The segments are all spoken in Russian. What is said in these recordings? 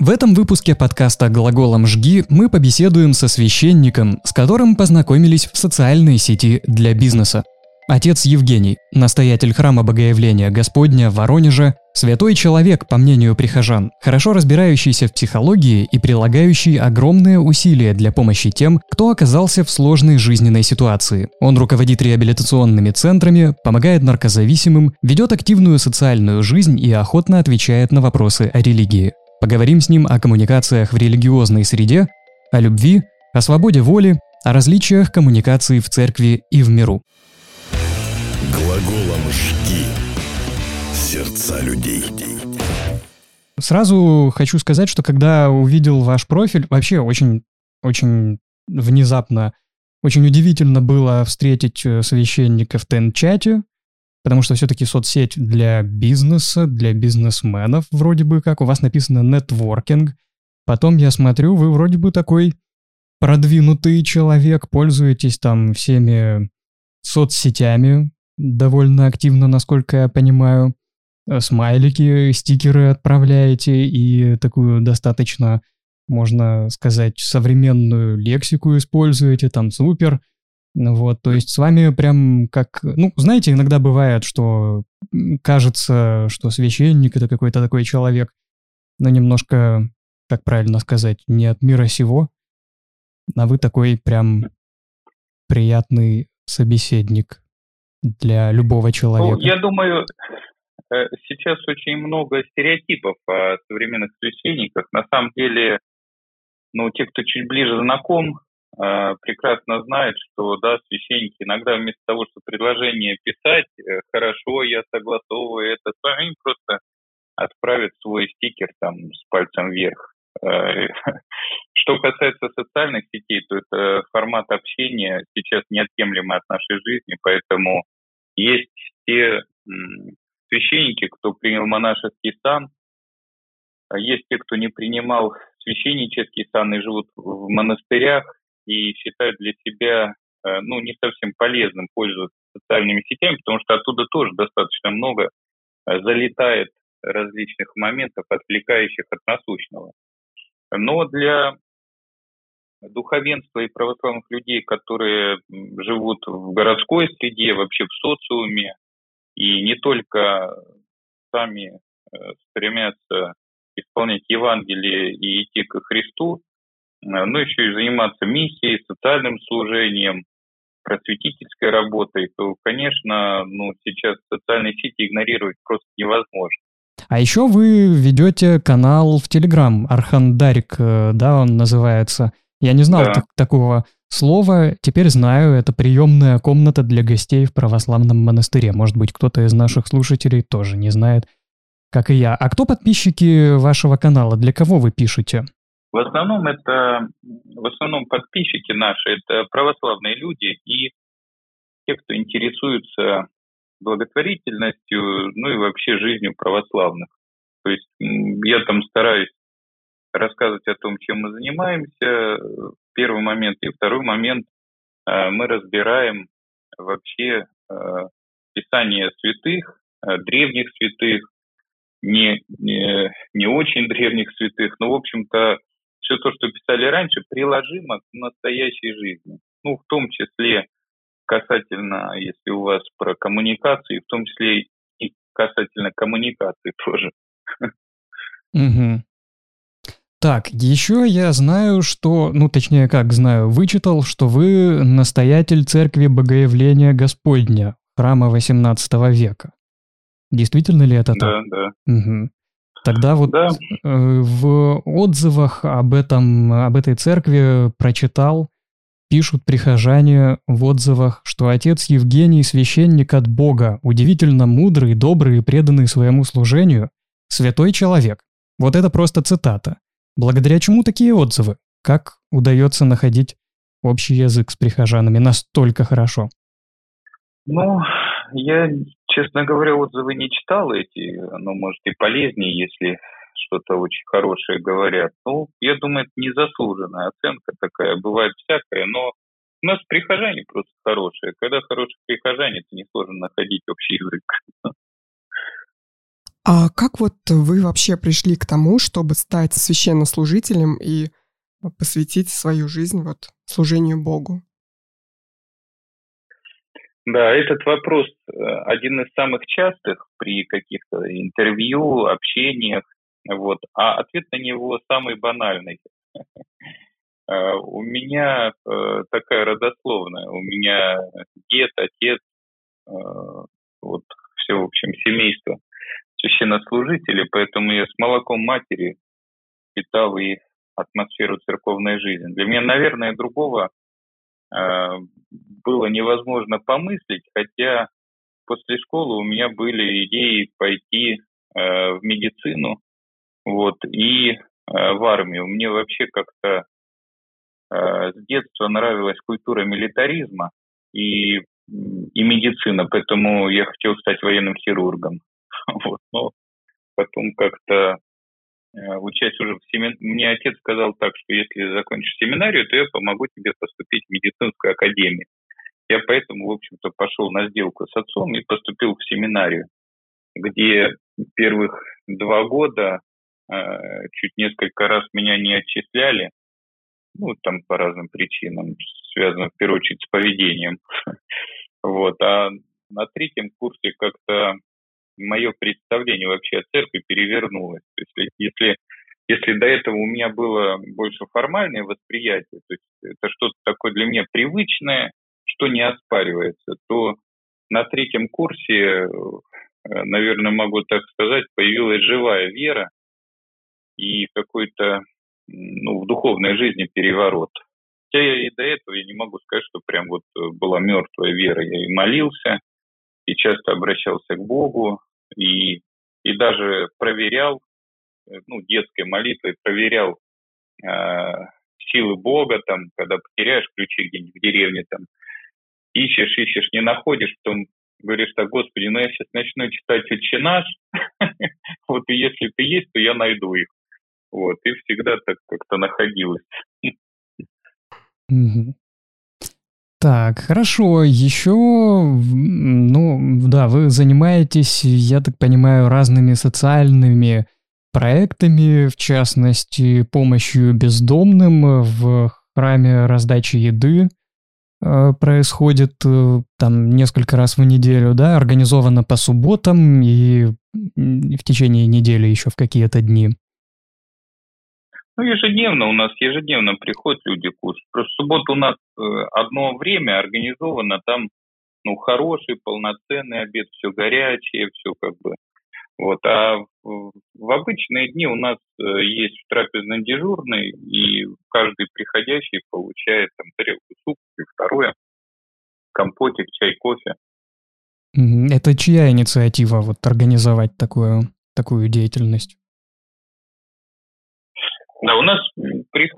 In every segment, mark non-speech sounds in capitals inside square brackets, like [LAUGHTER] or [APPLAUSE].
В этом выпуске подкаста «Глаголом жги» мы побеседуем со священником, с которым познакомились в социальной сети для бизнеса. Отец Евгений, настоятель храма Богоявления Господня в Воронеже, святой человек, по мнению прихожан, хорошо разбирающийся в психологии и прилагающий огромные усилия для помощи тем, кто оказался в сложной жизненной ситуации. Он руководит реабилитационными центрами, помогает наркозависимым, ведет активную социальную жизнь и охотно отвечает на вопросы о религии. Поговорим с ним о коммуникациях в религиозной среде, о любви, о свободе воли, о различиях коммуникации в церкви и в миру. Глаголом «жги» сердца людей. Сразу хочу сказать, что когда увидел ваш профиль, вообще очень, очень внезапно, очень удивительно было встретить э, священника в Тен-чате, Потому что все-таки соцсеть для бизнеса, для бизнесменов вроде бы как. У вас написано нетворкинг. Потом я смотрю, вы вроде бы такой продвинутый человек, пользуетесь там всеми соцсетями довольно активно, насколько я понимаю. Э, смайлики, стикеры отправляете и такую достаточно, можно сказать, современную лексику используете, там супер. Ну вот, то есть с вами прям как... Ну, знаете, иногда бывает, что кажется, что священник — это какой-то такой человек, но немножко, как правильно сказать, не от мира сего, а вы такой прям приятный собеседник для любого ну, человека. Ну, я думаю, э, сейчас очень много стереотипов о современных священниках. На самом деле, ну, те, кто чуть ближе знаком прекрасно знает, что да, священники иногда вместо того, чтобы предложение писать, э, хорошо, я согласовываю это с вами, просто отправят свой стикер там с пальцем вверх. Э, [LAUGHS] что касается социальных сетей, то это формат общения сейчас неотъемлемый от нашей жизни, поэтому есть те священники, кто принял монашеский сан, а есть те, кто не принимал священнический сан и живут в монастырях, и считают для себя э, ну, не совсем полезным пользоваться социальными сетями, потому что оттуда тоже достаточно много э, залетает различных моментов, отвлекающих от насущного. Но для духовенства и православных людей, которые живут в городской среде, вообще в социуме, и не только сами э, стремятся исполнять Евангелие и идти к Христу, Э, ну, еще и заниматься миссией, социальным служением, просветительской работой, то, конечно, ну, сейчас социальные сети игнорировать просто невозможно. А еще вы ведете канал в Телеграм, Архандарик, э, да, он называется. Я не знал да. так, такого слова, теперь знаю, это приемная комната для гостей в православном монастыре. Может быть, кто-то из наших слушателей тоже не знает, как и я. А кто подписчики вашего канала? Для кого вы пишете? В основном это, в основном подписчики наши, это православные люди и те, кто интересуется благотворительностью, ну и вообще жизнью православных. То есть я там стараюсь рассказывать о том, чем мы занимаемся, первый момент. И второй момент, э, мы разбираем вообще э, Писание святых, э, древних святых, не, не, не очень древних святых, но, в общем-то, все то, что писали раньше, приложимо к настоящей жизни. Ну, в том числе касательно, если у вас про коммуникации, в том числе и касательно коммуникации тоже. Угу. Так, еще я знаю, что, ну точнее как знаю, вычитал, что вы настоятель церкви Богоявления Господня, храма 18 века. Действительно ли это так? Да, да. Угу. Тогда вот да. Э, в отзывах об этом, об этой церкви прочитал, пишут прихожане в отзывах, что отец Евгений священник от Бога, удивительно мудрый, добрый и преданный своему служению, святой человек. Вот это просто цитата. Благодаря чему такие отзывы? Как удается находить общий язык с прихожанами настолько хорошо? Ну, я Честно говоря, отзывы не читал эти, но, может, и полезнее, если что-то очень хорошее говорят. Ну, я думаю, это незаслуженная оценка такая, бывает всякое, но у нас прихожане просто хорошие. Когда хорошие прихожане, то несложно находить общий язык. А как вот вы вообще пришли к тому, чтобы стать священнослужителем и посвятить свою жизнь вот служению Богу? Да, этот вопрос э, один из самых частых при каких-то интервью, общениях, вот, а ответ на него самый банальный. [LAUGHS] Э, у меня э, такая родословная, у меня дед, отец, вот все, в общем, семейство священнослужителей, поэтому я с молоком матери питал и атмосферу церковной жизни. Для меня, наверное, другого было невозможно помыслить, хотя после школы у меня были идеи пойти э, в медицину вот, и э, в армию. Мне вообще как-то э, с детства нравилась культура милитаризма и, и медицина, поэтому я хотел стать военным хирургом. [LAUGHS] Вот, но потом как-то Э, учась уже в семинарии, мне отец сказал так, что если закончишь семинарию, то я помогу тебе поступить в медицинскую академию. Я поэтому, в общем-то, пошел на сделку с отцом и поступил в семинарию, где первых два года э, чуть несколько раз меня не отчисляли, ну, там по разным причинам, связанным в первую очередь с поведением. [LAUGHS] Вот. А на третьем курсе как-то мое представление вообще о церкви перевернулось. То есть если, если до этого у меня было больше формальное восприятие, то есть это что-то такое для меня привычное, что не оспаривается, то на третьем курсе, э, наверное, могу так сказать, появилась живая вера и какой-то ну, в духовной жизни переворот. Хотя я и до этого я не могу сказать, что прям вот э, была мертвая вера. Я и молился, и часто обращался к Богу, и, и даже проверял, э, ну, детской молитвой проверял э, силы Бога, там, когда потеряешь ключи где-нибудь в деревне, там, ищешь, ищешь, не находишь, потом говоришь так, Господи, ну я сейчас начну читать «Отче наш», [LAUGHS] вот и если ты есть, то я найду их. Вот, и всегда так как-то находилось. Так, хорошо. Еще, ну, да, вы занимаетесь, я так понимаю, разными социальными проектами, в частности, помощью бездомным в храме раздачи еды э, происходит э, там несколько раз в неделю, да, организовано по субботам и в течение недели еще в какие-то дни. Ну, ежедневно у нас, ежедневно приходят люди кушать. Просто в субботу у нас э, одно время организовано, там, ну, хороший, полноценный обед, все горячее, все как бы. Вот, а в, обычные дни у нас э, есть трапезный дежурный, и каждый приходящий получает там тарелку супа и второе, компотик, чай, кофе. Это чья инициатива вот организовать такую, такую деятельность? Да, у нас при.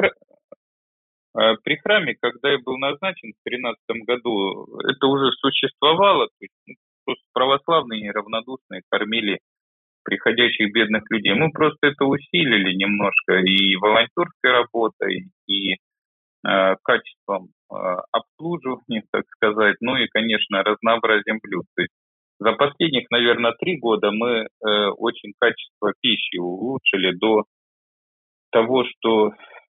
Э, при храме, когда я был назначен в 2013 году, это уже существовало, то есть ну, просто православные неравнодушные кормили приходящих бедных людей. Мы просто это усилили немножко и волонтерской работой, и э, качеством э, обслуживания, так сказать, ну и, конечно, разнообразием блюд. То есть за последних, наверное, три года мы э, очень качество пищи улучшили до того, что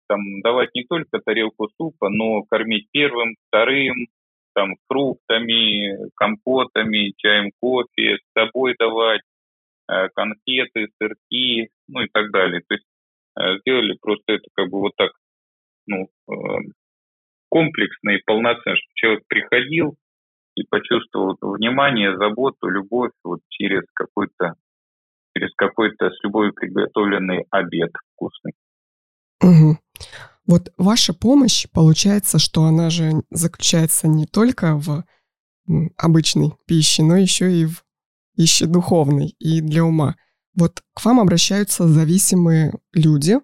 там давать не только тарелку супа, но кормить первым, вторым, там фруктами, компотами, чаем, кофе, с собой давать, э, конфеты, сырки, ну и так далее. То есть э, сделали просто это как бы вот так, ну, э, комплексно и полноценно, чтобы человек приходил и почувствовал внимание, заботу, любовь вот через какой-то через какой-то с любовью приготовленный обед вкусный. Угу. Вот ваша помощь, получается, что она же заключается не только в обычной пище, но еще и в пище духовной и для ума. Вот к вам обращаются зависимые люди,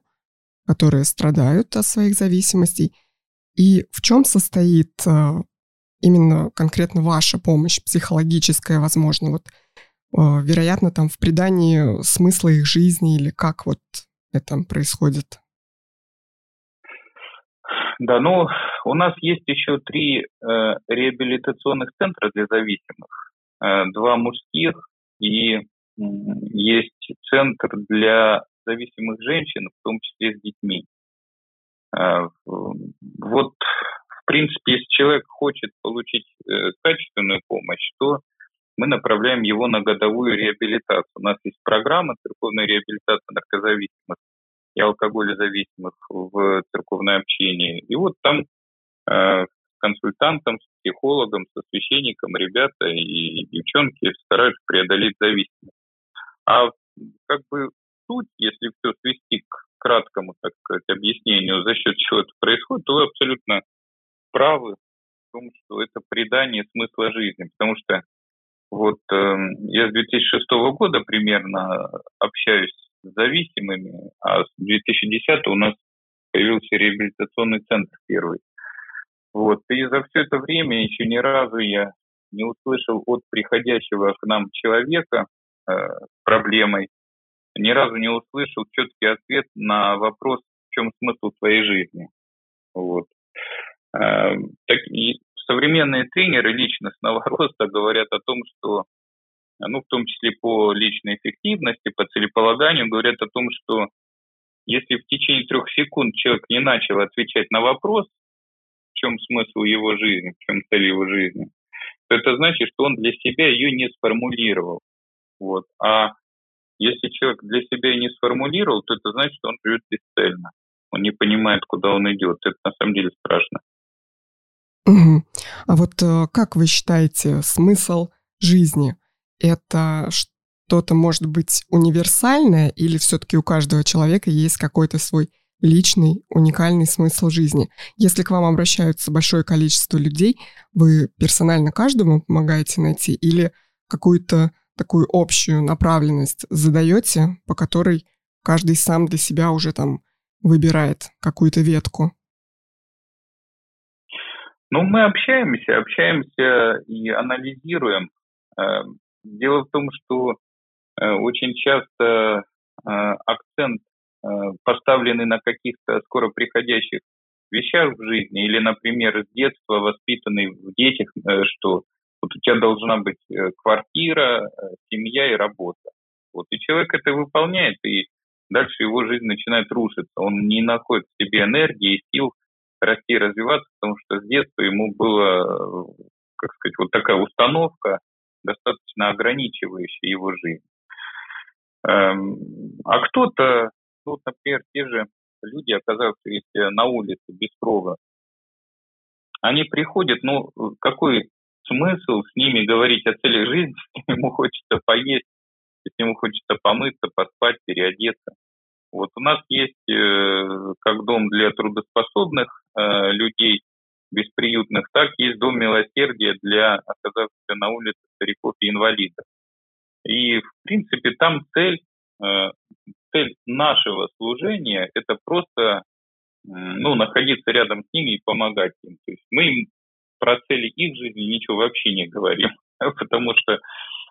которые страдают от своих зависимостей. И в чем состоит э, именно конкретно ваша помощь, психологическая, возможно, вот, э, вероятно, там в придании смысла их жизни или как вот это происходит? Да, ну, у нас есть еще три э, реабилитационных центра для зависимых. Э, два мужских и есть центр для зависимых женщин, в том числе с детьми. А, вот, в принципе, если человек хочет получить э, качественную помощь, то мы направляем его на годовую реабилитацию. У нас есть программа церковной реабилитации наркозависимых и алкоголезависимых в церковное общение. И вот там э, консультантом, с психологом, со священником ребята и девчонки стараются преодолеть зависимость. А как бы суть, если все свести к краткому, так сказать, объяснению, за счет чего это происходит, то вы абсолютно правы в том, что это придание смысла жизни. Потому что вот э, я с 2006 года примерно общаюсь зависимыми, а с 2010 у нас появился реабилитационный центр первый. Вот. И за все это время еще ни разу я не услышал от приходящего к нам человека э, проблемой, ни разу не услышал четкий ответ на вопрос, в чем смысл твоей жизни. Вот. Э, так, и современные тренеры личностного [LAUGHS] роста говорят о том, что, ну, в том числе по личной эффективности, по целеполаганию, говорят о том, что если в течение трех секунд человек не начал отвечать на вопрос, в чем смысл его жизни, в чем цель его жизни, то это значит, что он для себя ее не сформулировал. Вот. А если человек для себя не сформулировал, то это значит, что он живет бесцельно. Он не понимает, куда он идет. Это на самом деле страшно. Угу. А вот э, как вы считаете, смысл жизни это что-то может быть универсальное или все-таки у каждого человека есть какой-то свой личный, уникальный смысл жизни. Если к вам обращаются большое количество людей, вы персонально каждому помогаете найти или какую-то такую общую направленность задаете, по которой каждый сам для себя уже там выбирает какую-то ветку? Ну, мы общаемся, общаемся и анализируем. Э, дело в том, что э, очень часто э, акцент поставленный на каких-то скоро приходящих вещах в жизни, или, например, с детства воспитанный в детях, что вот у тебя должна быть квартира, семья и работа. Вот, и человек это выполняет, и дальше его жизнь начинает рушиться. Он не находит в себе энергии и сил расти и развиваться, потому что с детства ему была, как сказать, вот такая установка, достаточно ограничивающая его жизнь. Эм, а кто-то, ну, например, те же люди, оказавшиеся на улице без крова, они приходят, ну, какой смысл с ними говорить о цели жизни, [LAUGHS] если ему хочется поесть, если ему хочется помыться, поспать, переодеться. Вот у нас есть э, как дом для трудоспособных э, людей бесприютных, так есть дом милосердия для оказавшихся на улице стариков и инвалидов. И, в принципе, там цель, э, цель нашего служения – это просто ну, находиться рядом с ними и помогать им. То есть мы им про цели их жизни ничего вообще не говорим, [LAUGHS] потому что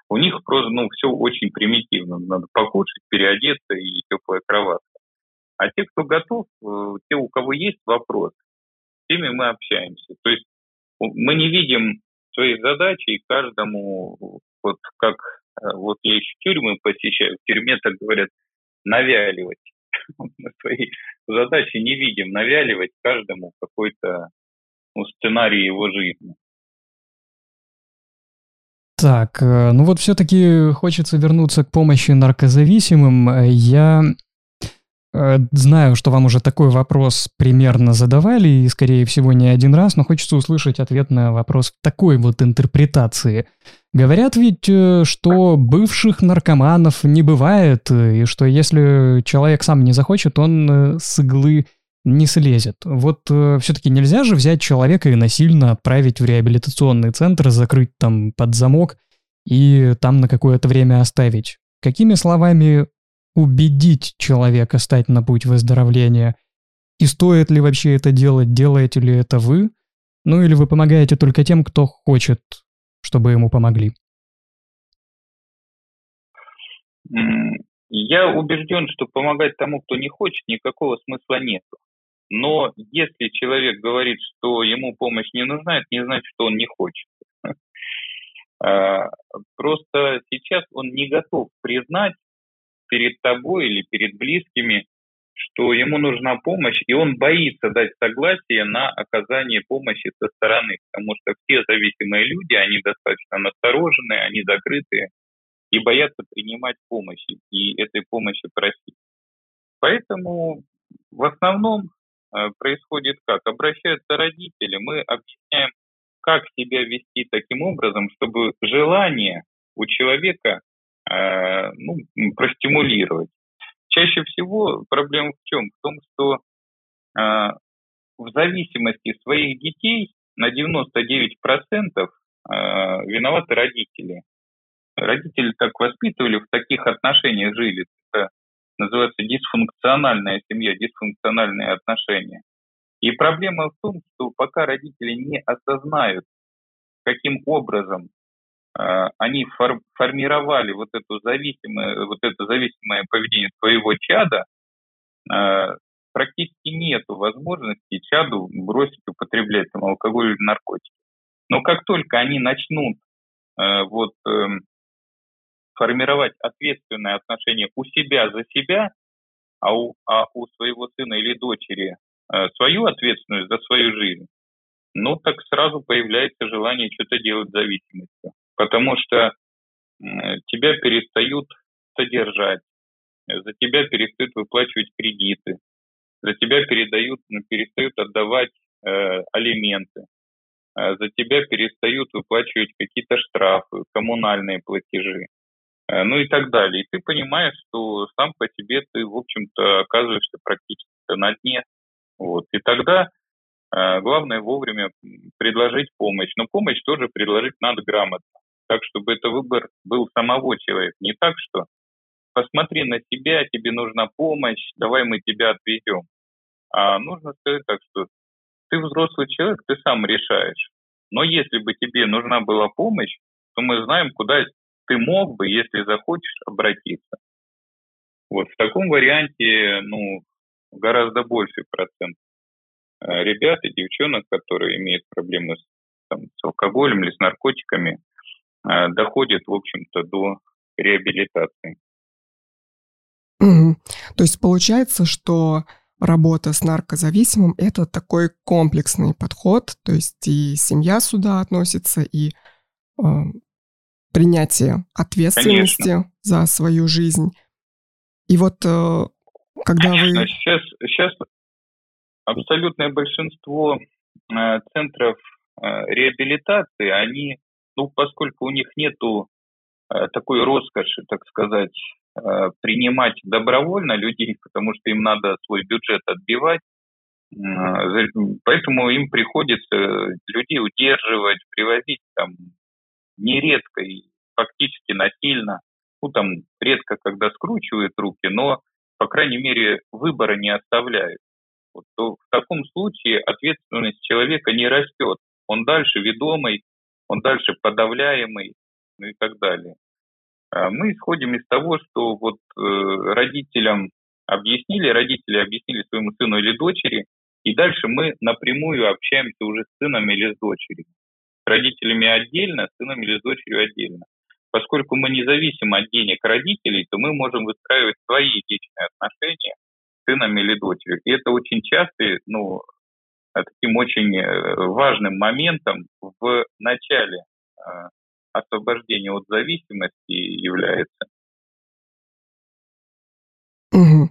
у них просто, ну, все очень примитивно. Надо покушать, переодеться и теплая кроватка. А те, кто готов, э, те, у кого есть вопрос, теми мы общаемся. То есть мы не видим своей задачи каждому, вот как э, вот я еще тюрьмы посещаю, в тюрьме так говорят, навяливать. [LAUGHS] Мы свои задачи не видим, навяливать каждому какой-то ну, сценарий его жизни. Так, э, ну вот все-таки хочется вернуться к помощи наркозависимым. Я э, знаю, что вам уже такой вопрос примерно задавали, и, скорее всего, не один раз, но хочется услышать ответ на вопрос такой вот интерпретации. Говорят ведь, э, что бывших наркоманов не бывает, и что если человек сам не захочет, он с иглы не слезет. Вот э, все-таки нельзя же взять человека и насильно отправить в реабилитационный центр, закрыть там под замок и там на какое-то время оставить. Какими словами убедить человека стать на путь выздоровления? И стоит ли вообще это делать, делаете ли это вы? Ну или вы помогаете только тем, кто хочет, чтобы ему помогли? Я убежден, что помогать тому, кто не хочет, никакого смысла нет. Но если человек говорит, что ему помощь не нужна, это не значит, что он не хочет. [LAUGHS] Просто сейчас он не готов признать перед тобой или перед близкими, что ему нужна помощь, и он боится дать согласие на оказание помощи со стороны, потому что все зависимые люди, они достаточно настороженные, они закрытые и боятся принимать помощь и этой помощи просить. Поэтому в основном э, происходит как? Обращаются родители, мы объясняем, как себя вести таким образом, чтобы желание у человека э, ну, простимулировать. Чаще всего проблема в чем? В том, что э, в зависимости своих детей на 99% э, виноваты родители. Родители так воспитывали, в таких отношениях жили. Это называется дисфункциональная семья, дисфункциональные отношения. И проблема в том, что пока родители не осознают, каким образом они фор формировали вот эту зависимое, вот это зависимое поведение своего чада, э, практически нет возможности чаду бросить употреблять там, алкоголь или наркотики. Но как только они начнут э, вот э, формировать ответственное отношение у себя за себя, а у, а у своего сына или дочери свою ответственность за свою жизнь, ну так сразу появляется желание что-то делать с зависимостью. Потому что тебя перестают содержать, за тебя перестают выплачивать кредиты, за тебя передают, перестают отдавать э, алименты, э, за тебя перестают выплачивать какие-то штрафы, коммунальные платежи. Э, ну и так далее. И ты понимаешь, что сам по себе ты, в общем-то, оказываешься практически на дне. Вот. И тогда э, главное вовремя предложить помощь. Но помощь тоже предложить надо грамотно, так, чтобы это выбор был самого человека. Не так, что посмотри на себя, тебе нужна помощь, давай мы тебя отвезем. А нужно сказать так, что ты взрослый человек, ты сам решаешь. Но если бы тебе нужна была помощь, то мы знаем, куда ты мог бы, если захочешь, обратиться. Вот в таком варианте, ну, гораздо больше процент э, ребят и девчонок, которые имеют проблемы с, там, с алкоголем или с наркотиками, э, доходят, в общем-то, до реабилитации. Угу. То есть получается, что работа с наркозависимым – это такой комплексный подход, то есть и семья сюда относится, и э, принятие ответственности Конечно. за свою жизнь. И вот э, когда Конечно. вы... Сейчас, сейчас абсолютное большинство э, центров э, реабилитации, они, ну, поскольку у них нету такой роскоши, так сказать, принимать добровольно людей, потому что им надо свой бюджет отбивать, поэтому им приходится людей удерживать, привозить там нередко и фактически насильно, ну там редко когда скручивают руки, но, по крайней мере, выбора не оставляют. Вот, то в таком случае ответственность человека не растет. Он дальше ведомый, он дальше подавляемый, ну и так далее. А мы исходим из того, что вот э, родителям объяснили, родители объяснили своему сыну или дочери, и дальше мы напрямую общаемся уже с сыном или с дочерью родителями отдельно, сыном или с дочерью отдельно. Поскольку мы не зависим от денег родителей, то мы можем выстраивать свои личные отношения с сыном или дочерью. И это очень часто, ну, таким очень э, важным моментом в начале э, освобождения от зависимости является. Угу.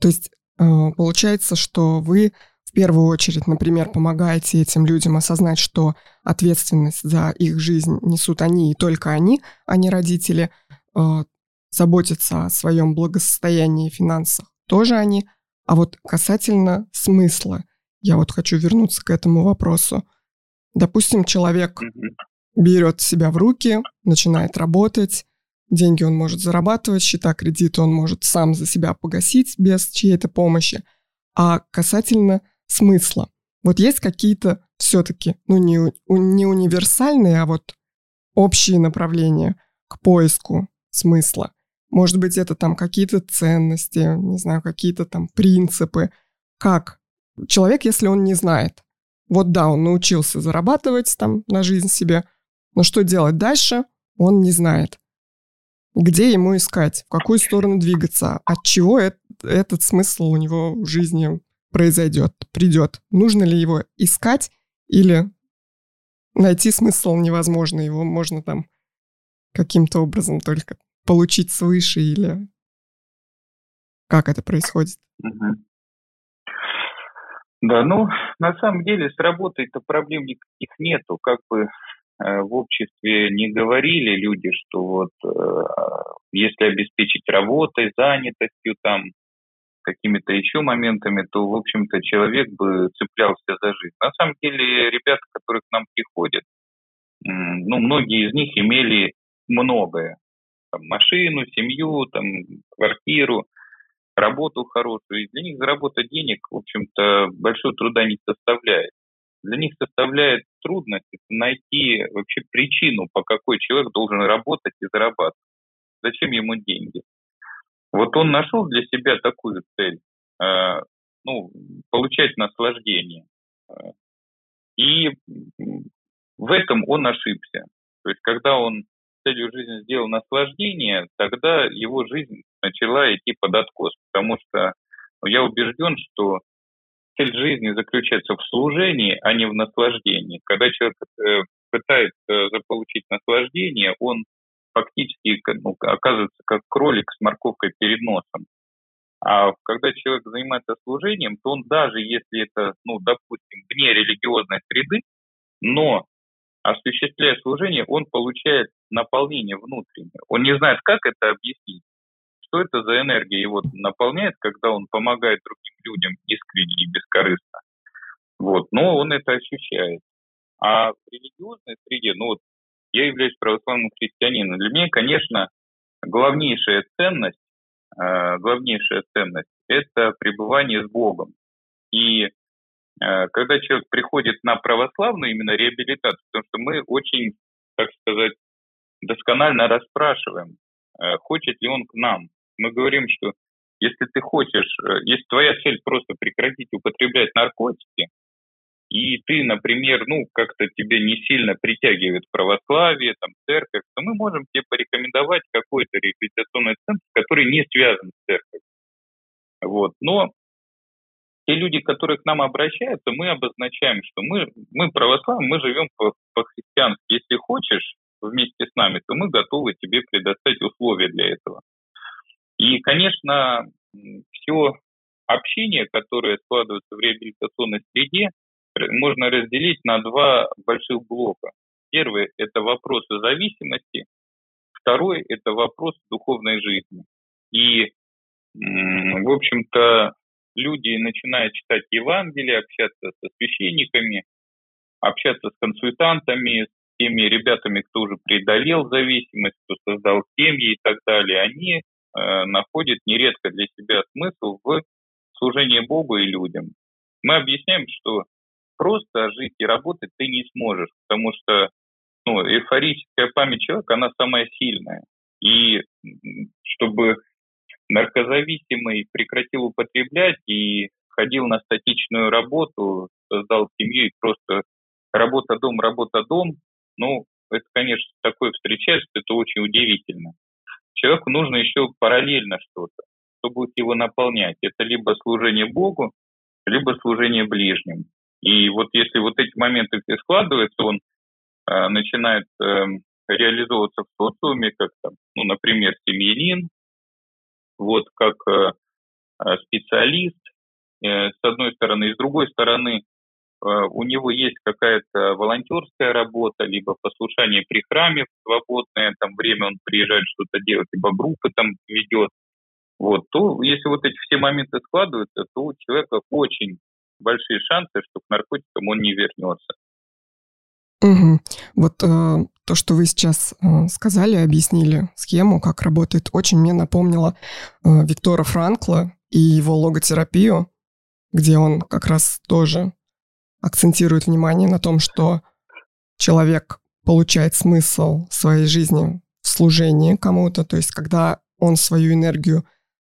То есть э, получается, что вы в первую очередь, например, помогаете этим людям осознать, что ответственность за их жизнь несут они и только они, а не родители, э, заботятся о своем благосостоянии и финансах тоже они. А вот касательно смысла, я вот хочу вернуться к этому вопросу. Допустим, человек берет себя в руки, начинает работать, деньги он может зарабатывать, счета кредита он может сам за себя погасить без чьей-то помощи. А касательно смысла. Вот есть какие-то все-таки, ну, не, не универсальные, а вот общие направления к поиску смысла. Может быть, это там какие-то ценности, не знаю, какие-то там принципы. Как? Человек, если он не знает. Вот да, он научился зарабатывать там на жизнь себе, Но что делать дальше, он не знает. Где ему искать, в какую сторону двигаться, от чего это, этот смысл у него в жизни произойдет, придет. Нужно ли его искать или найти смысл невозможно, его можно там каким-то образом только получить свыше или как это происходит? Да, ну, на самом деле с работой-то проблем никаких нету. Как бы э, в обществе не говорили люди, что вот э, если обеспечить работой, занятостью, там, какими-то еще моментами, то, в общем-то, человек бы цеплялся за жизнь. На самом деле, ребята, которые к нам приходят, ну, многие из них имели многое. Там, машину, семью, там, квартиру, работу хорошую. И для них заработать денег, в общем-то, большого труда не составляет. Для них составляет трудность найти вообще причину, по какой человек должен работать и зарабатывать. Зачем ему деньги? Вот он нашел для себя такую цель, э, ну, получать наслаждение. И в этом он ошибся. То есть, когда он целью жизни сделал наслаждение, тогда его жизнь начала идти под откос, потому что я убежден, что цель жизни заключается в служении, а не в наслаждении. Когда человек э, пытается заполучить наслаждение, он фактически ну, оказывается как кролик с морковкой перед носом. А когда человек занимается служением, то он даже если это, ну, допустим, вне религиозной среды, но осуществляя служение, он получает наполнение внутреннее. Он не знает, как это объяснить, что это за энергия его наполняет, когда он помогает другим людям искренне и бескорыстно. Вот, но он это ощущает. А в религиозной среде, ну вот я являюсь православным христианином. Для меня, конечно, главнейшая ценность, э, главнейшая ценность – это пребывание с Богом. И э, когда человек приходит на православную именно реабилитацию, потому что мы очень, так сказать, досконально расспрашиваем, э, хочет ли он к нам. Мы говорим, что если ты хочешь, если твоя цель просто прекратить употреблять наркотики, и ты, например, ну, как-то тебе не сильно притягивает православие, там, церковь, то мы можем тебе порекомендовать какой-то реабилитационный центр, который не связан с церковью. Вот. Но те люди, которые к нам обращаются, мы обозначаем, что мы, мы православные, мы живем по-христиански. Если хочешь вместе с нами, то мы готовы тебе предоставить условия для этого. И, конечно, все общение, которое складывается в реабилитационной среде, можно разделить на два больших блока. Первый – это вопросы зависимости, второй – это вопрос духовной жизни. И, в общем-то, люди начинают читать Евангелие, общаться со священниками, общаться с консультантами, с теми ребятами, кто уже преодолел зависимость, кто создал семьи и так далее, они э, находят нередко для себя смысл в служении Богу и людям. Мы объясняем, что просто жить и работать ты не сможешь, потому что ну, эйфорическая память человека, она самая сильная. И чтобы наркозависимый прекратил употреблять и ходил на статичную работу, создал семью и просто работа-дом, работа-дом, ну, это, конечно, такое встречается, это очень удивительно. Человеку нужно еще параллельно что-то, что будет его наполнять. Это либо служение Богу, либо служение ближним. И вот если вот эти моменты все складываются, он э, начинает э, реализовываться в социуме, как там, ну, например, семьянин, вот как э, э, специалист, э, с одной стороны, и с другой стороны, у него есть какая-то волонтерская работа, либо послушание при храме свободное, там время он приезжает что-то делать, либо группы там ведет. Вот, то если вот эти все моменты складываются, то у человека очень большие шансы, что к наркотикам он не вернется. Угу. Вот э, то, что вы сейчас э, сказали, объяснили схему, как работает, очень мне напомнило э, Виктора Франкла и его логотерапию, где он как раз тоже акцентирует внимание на том, что человек получает смысл своей жизни в служении кому-то, то есть когда он свою энергию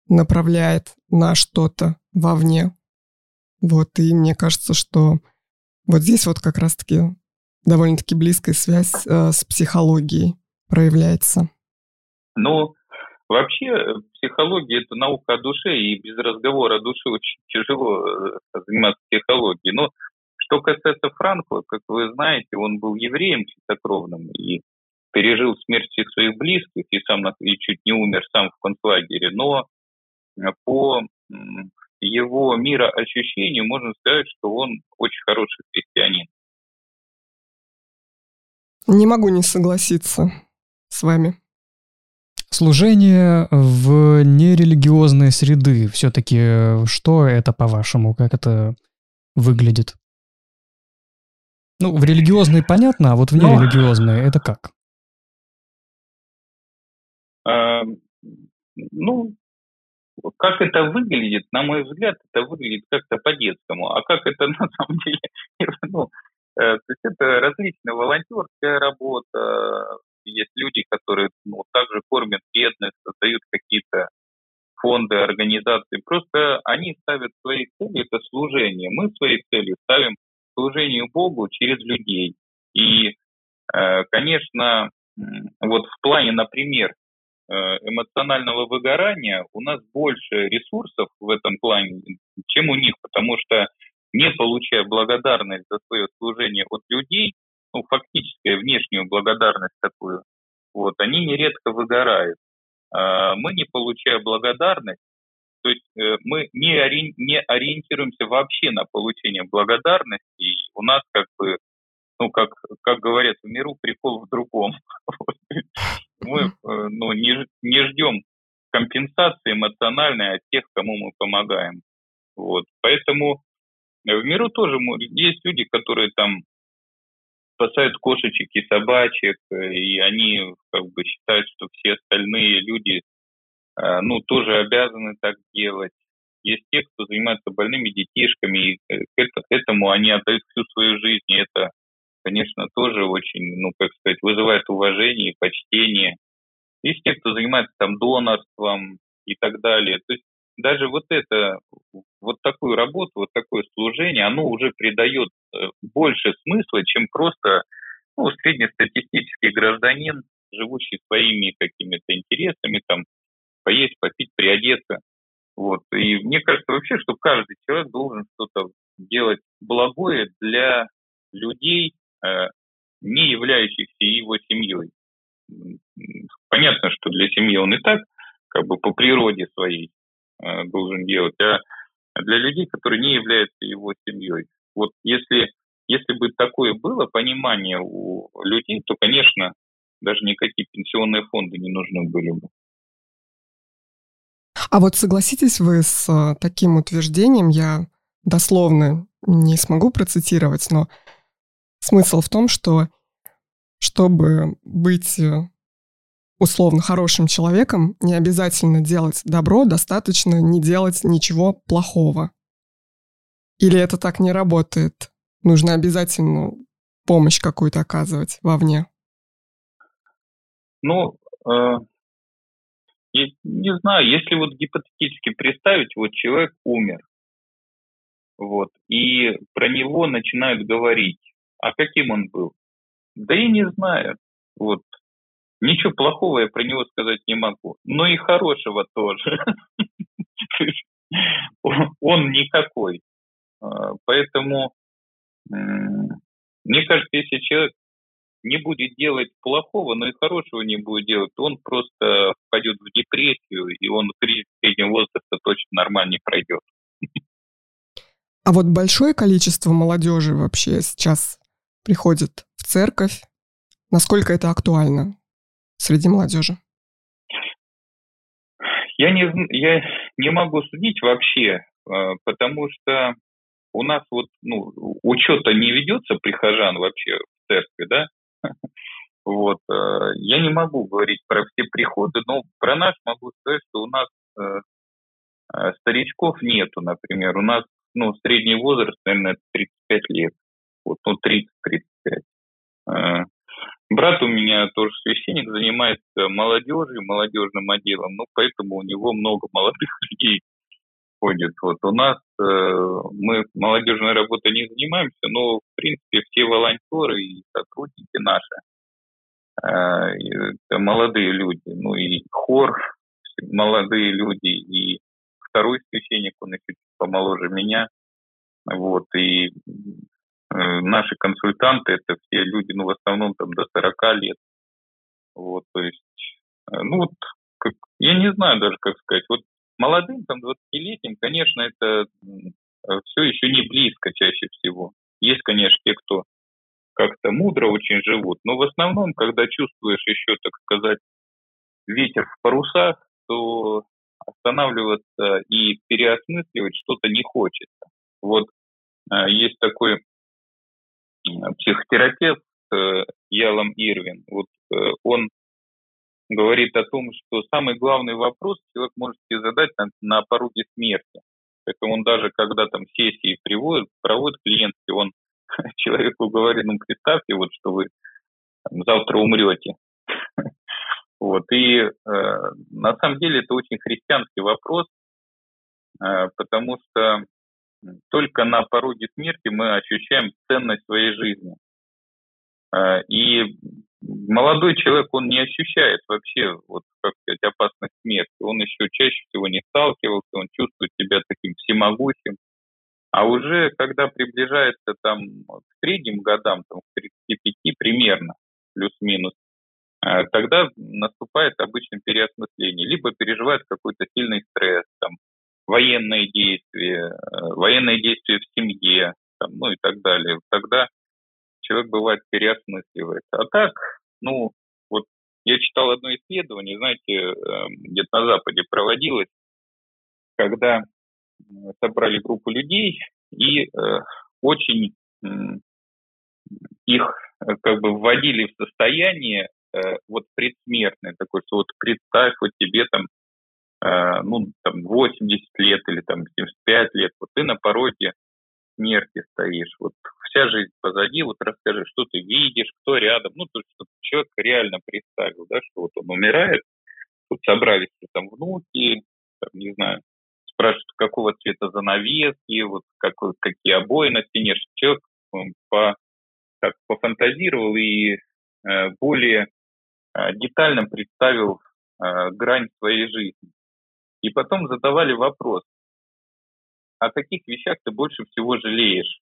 направляет на что-то вовне, вот, и мне кажется, что вот здесь вот как раз-таки довольно-таки близкая связь э, с психологией проявляется. Ну, вообще э, психология – это наука о душе, и без разговора о душе очень тяжело э, заниматься психологией. Но что касается Франкла, как вы знаете, он был евреем чистокровным и пережил смерть всех своих близких и сам и чуть не умер сам в концлагере. Но по его мироощущению можно сказать, что он очень хороший христианин. Не могу не согласиться с вами. Служение в нерелигиозной среды. Все-таки э, что это, по-вашему? Как это выглядит? Ну, в религиозной понятно, а вот в ну, нерелигиозной это как? Э, ну, как это выглядит, на мой взгляд, это выглядит как-то по-детскому. А как это [LAUGHS] на самом деле, ну, э, то есть это различная волонтерская работа, есть люди, которые ну, также кормят бедных, создают какие-то фонды, организации. Просто они ставят свои цели, это служение. Мы свои цели ставим служению Богу через людей. И, э, конечно, вот в плане, например, Э, эмоционального выгорания у нас больше ресурсов в этом плане, чем у них, потому что не получая благодарность за свое служение от людей, ну, фактически внешнюю благодарность такую, вот, они нередко выгорают. А мы, не получая благодарность, то есть э, мы не, ори... не ориентируемся вообще на получение благодарности, у нас как бы, ну, как, как говорят в миру, прикол в другом. [LAUGHS] мы э, ну, не, не ждем компенсации эмоциональной от тех, кому мы помогаем. Вот. Поэтому э, в миру тоже есть люди, которые там спасают кошечек и собачек, и они как бы считают, что все остальные люди ну, тоже обязаны так делать. Есть те, кто занимается больными детишками, и к этому они отдают всю свою жизнь, и это конечно, тоже очень, ну, как сказать, вызывает уважение и почтение. Есть те, кто занимается там донорством и так далее. То есть даже вот это, вот такую работу, вот такое служение, оно уже придает э, больше смысла, чем просто ну, среднестатистический гражданин, живущий своими какими-то интересами, там, поесть, попить, приодеться. Вот. И мне кажется вообще, что каждый человек должен что-то делать благое для людей, Э, не являющихся его семьей. Понятно, что для семьи он и так как бы по природе своей э, должен делать, а для людей, которые не являются его семьей. Вот если, если бы такое было понимание у людей, то, конечно, даже никакие пенсионные фонды не нужны были бы. А вот согласитесь вы с э, таким утверждением, я дословно не смогу процитировать, но Смысл в том, что чтобы быть э, условно хорошим человеком, не обязательно делать добро, достаточно не делать ничего плохого. Или это так не работает? Нужно обязательно помощь какую-то оказывать вовне? Ну, э, не, не знаю, если вот гипотетически представить, вот человек умер, вот, и про него начинают говорить, а каким он был? Да и не знаю. Вот. Ничего плохого я про него сказать не могу. Но и хорошего тоже. Он никакой. А, поэтому мне кажется, если человек не будет делать плохого, но и хорошего не будет делать, то он просто впадет в депрессию, и он кризис среднего возраста точно нормально не пройдет. А вот большое количество молодежи вообще сейчас приходят в церковь. Насколько это актуально среди молодежи? Я не, я не могу судить вообще, э, потому что у нас вот ну, учета не ведется прихожан вообще в церкви, да? [LAUGHS] Вот. Э, я не могу говорить про все приходы, но про нас могу сказать, что у нас э, старичков нету, например. У нас ну, средний возраст, наверное, 35 лет вот, ну, 30-35. А, брат у меня тоже священник, занимается молодежью, молодежным отделом, ну, поэтому у него много молодых [LAUGHS] людей. Происходит. Вот у нас э, мы молодежной работой не занимаемся, но в принципе все волонтеры и сотрудники наши э, молодые люди, ну и хор молодые люди и второй священник, он еще помоложе меня, вот и э, наши консультанты это все люди, ну в основном там до 40 лет, вот то есть, э, ну вот как, я не знаю даже как сказать, вот Молодым, там, 20-летним, конечно, это все еще не близко чаще всего. Есть, конечно, те, кто как-то мудро очень живут, но в основном, когда чувствуешь еще, так сказать, ветер в парусах, то останавливаться и переосмысливать что-то не хочется. Вот э, есть такой психотерапевт э, Ялом Ирвин. Вот э, он говорит о том, что самый главный вопрос человек может себе задать на, на пороге смерти. Поэтому он даже, когда там сессии приводит, проводит клиентки, он [LAUGHS] человеку говорит, ну, представьте, вот, что вы там, завтра умрете. [LAUGHS] Вот, и э, на самом деле это очень христианский вопрос, э, потому что только на пороге смерти мы ощущаем ценность своей жизни. Э, и молодой человек, он не ощущает вообще, вот, как сказать, опасность смерти. Он еще чаще всего не сталкивался, он чувствует себя таким всемогущим. А уже когда приближается там к средним годам, там, к 35 примерно, плюс-минус, э, тогда наступает обычно переосмысление. Либо переживает какой-то сильный стресс, там, военные действия, э, военные действия в семье, там, ну и так далее. Тогда человек бывает переосмысливает. А так, ну, вот я читал одно исследование, знаете, эм, где-то на Западе проводилось, когда собрали группу людей и э, очень их э, как бы вводили в состояние э, вот предсмертное, такое, что вот представь, вот тебе там, ну, там 80 лет или там 75 лет, вот ты на пороге смерти стоишь, вот вся жизнь позади, вот расскажи, что ты видишь, кто рядом, ну, то есть, чтобы человек реально представил, да, что вот он умирает, тут собрались там внуки, там, не знаю, спрашивают, какого цвета занавески, вот какой, какие обои на стене, что человек по, так, пофантазировал и э, более э, детально представил э, грань своей жизни. И потом задавали вопрос, о каких вещах ты больше всего жалеешь?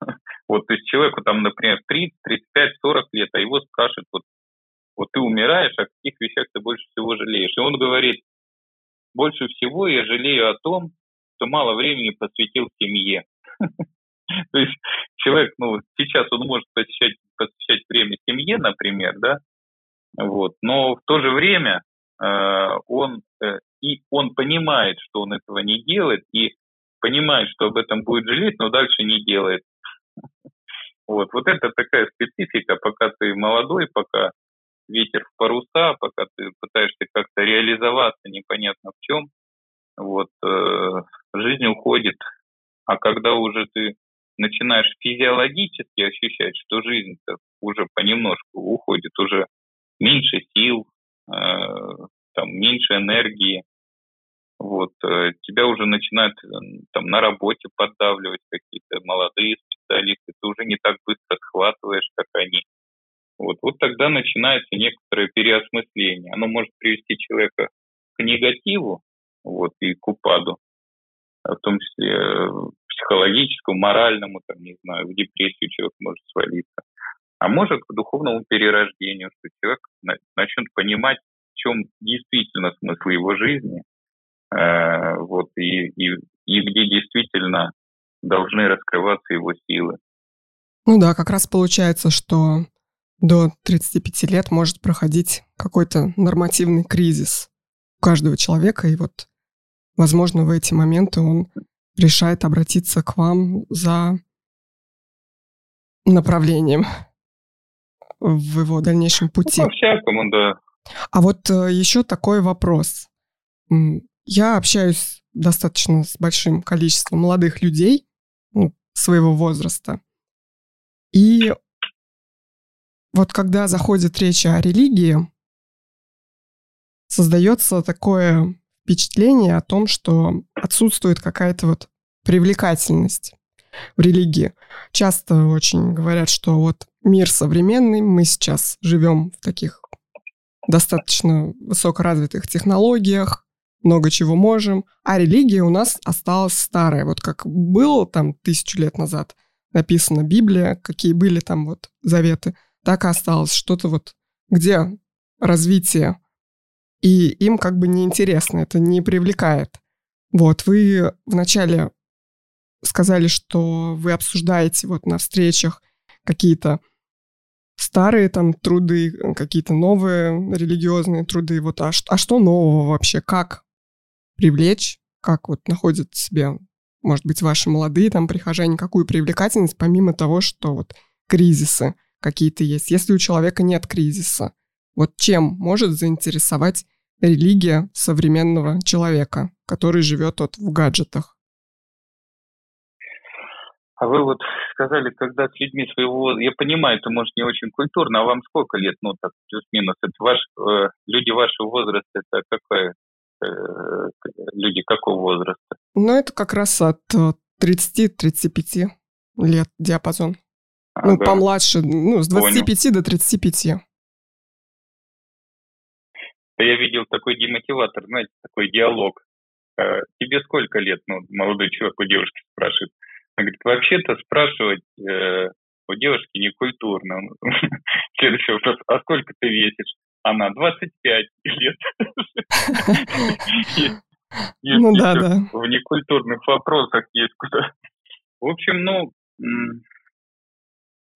[LAUGHS] Вот, то есть человеку там, например, 30, 35, 40 лет, а его спрашивают, вот, вот ты умираешь, о каких вещах ты больше всего жалеешь? И он говорит, больше всего я жалею о том, что мало времени посвятил семье. [LAUGHS] То есть человек, ну, сейчас он может посвящать, посвящать время семье, например, да, вот, но в то же время э, он э, и он понимает, что он этого не делает, и понимает, что об этом будет жалеть, но дальше не делает. Вот, вот это такая специфика, пока ты молодой, пока ветер в паруса, пока ты пытаешься как-то реализоваться непонятно в чем, вот, э, жизнь уходит. А когда уже ты начинаешь физиологически ощущать, что жизнь уже понемножку уходит, уже меньше сил, э, там, меньше энергии, вот, э, тебя уже начинают э, там на работе поддавливать какие-то молодые специалисты, ты уже не так быстро схватываешь, как они. Вот, вот тогда начинается некоторое переосмысление. Оно может привести человека к негативу вот, и к упаду, а в том числе э, психологическому, моральному, там, не знаю, в депрессию человек может свалиться. А может к духовному перерождению, что человек начнет понимать, в чем действительно смысл его жизни – Э, вот, и, и, и где действительно должны раскрываться его силы. Ну да, как раз получается, что до 35 лет может проходить какой-то нормативный кризис у каждого человека, и вот, возможно, в эти моменты он решает обратиться к вам за направлением в его дальнейшем пути. Ну, по-всякому, да. А вот э, еще такой вопрос. Я общаюсь достаточно с большим количеством молодых людей ну, своего возраста. И вот когда заходит речь о религии, создается такое впечатление о том, что отсутствует какая-то вот привлекательность в религии. Часто очень говорят, что вот мир современный, мы сейчас живем в таких достаточно высокоразвитых технологиях, много чего можем, а религия у нас осталась старая. Вот как было там тысячу лет назад написана Библия, какие были там вот заветы, так и осталось что-то вот, где развитие. И им как бы неинтересно, это не привлекает. Вот, вы вначале сказали, что вы обсуждаете вот на встречах какие-то старые там труды, какие-то новые религиозные труды. Вот, а, а что нового вообще? Как привлечь? Как вот находят себе, может быть, ваши молодые там прихожане, какую привлекательность, помимо того, что вот кризисы какие-то есть. Если у человека нет кризиса, вот чем может заинтересовать религия современного человека, который живет вот в гаджетах? А вы вот сказали, когда с людьми своего... Я понимаю, это может не очень культурно, а вам сколько лет? Ну, так, плюс-минус. Это ваш, э, люди вашего возраста, это какая? Э, люди какого возраста? Ну, это как раз от 30-35 э, лет диапазон. Ну, ага. Ну, помладше, ну, с 25 Понял. до 35. Я видел такой демотиватор, знаете, такой диалог. Э, тебе сколько лет? Ну, молодой человек у девушки спрашивает. Она говорит, вообще-то спрашивать э, у девушки некультурно. [LAUGHS] Следующий вопрос, а сколько ты весишь? Она 25 лет. [LAUGHS] Ну да, да. В некультурных вопросах есть куда. В общем, ну,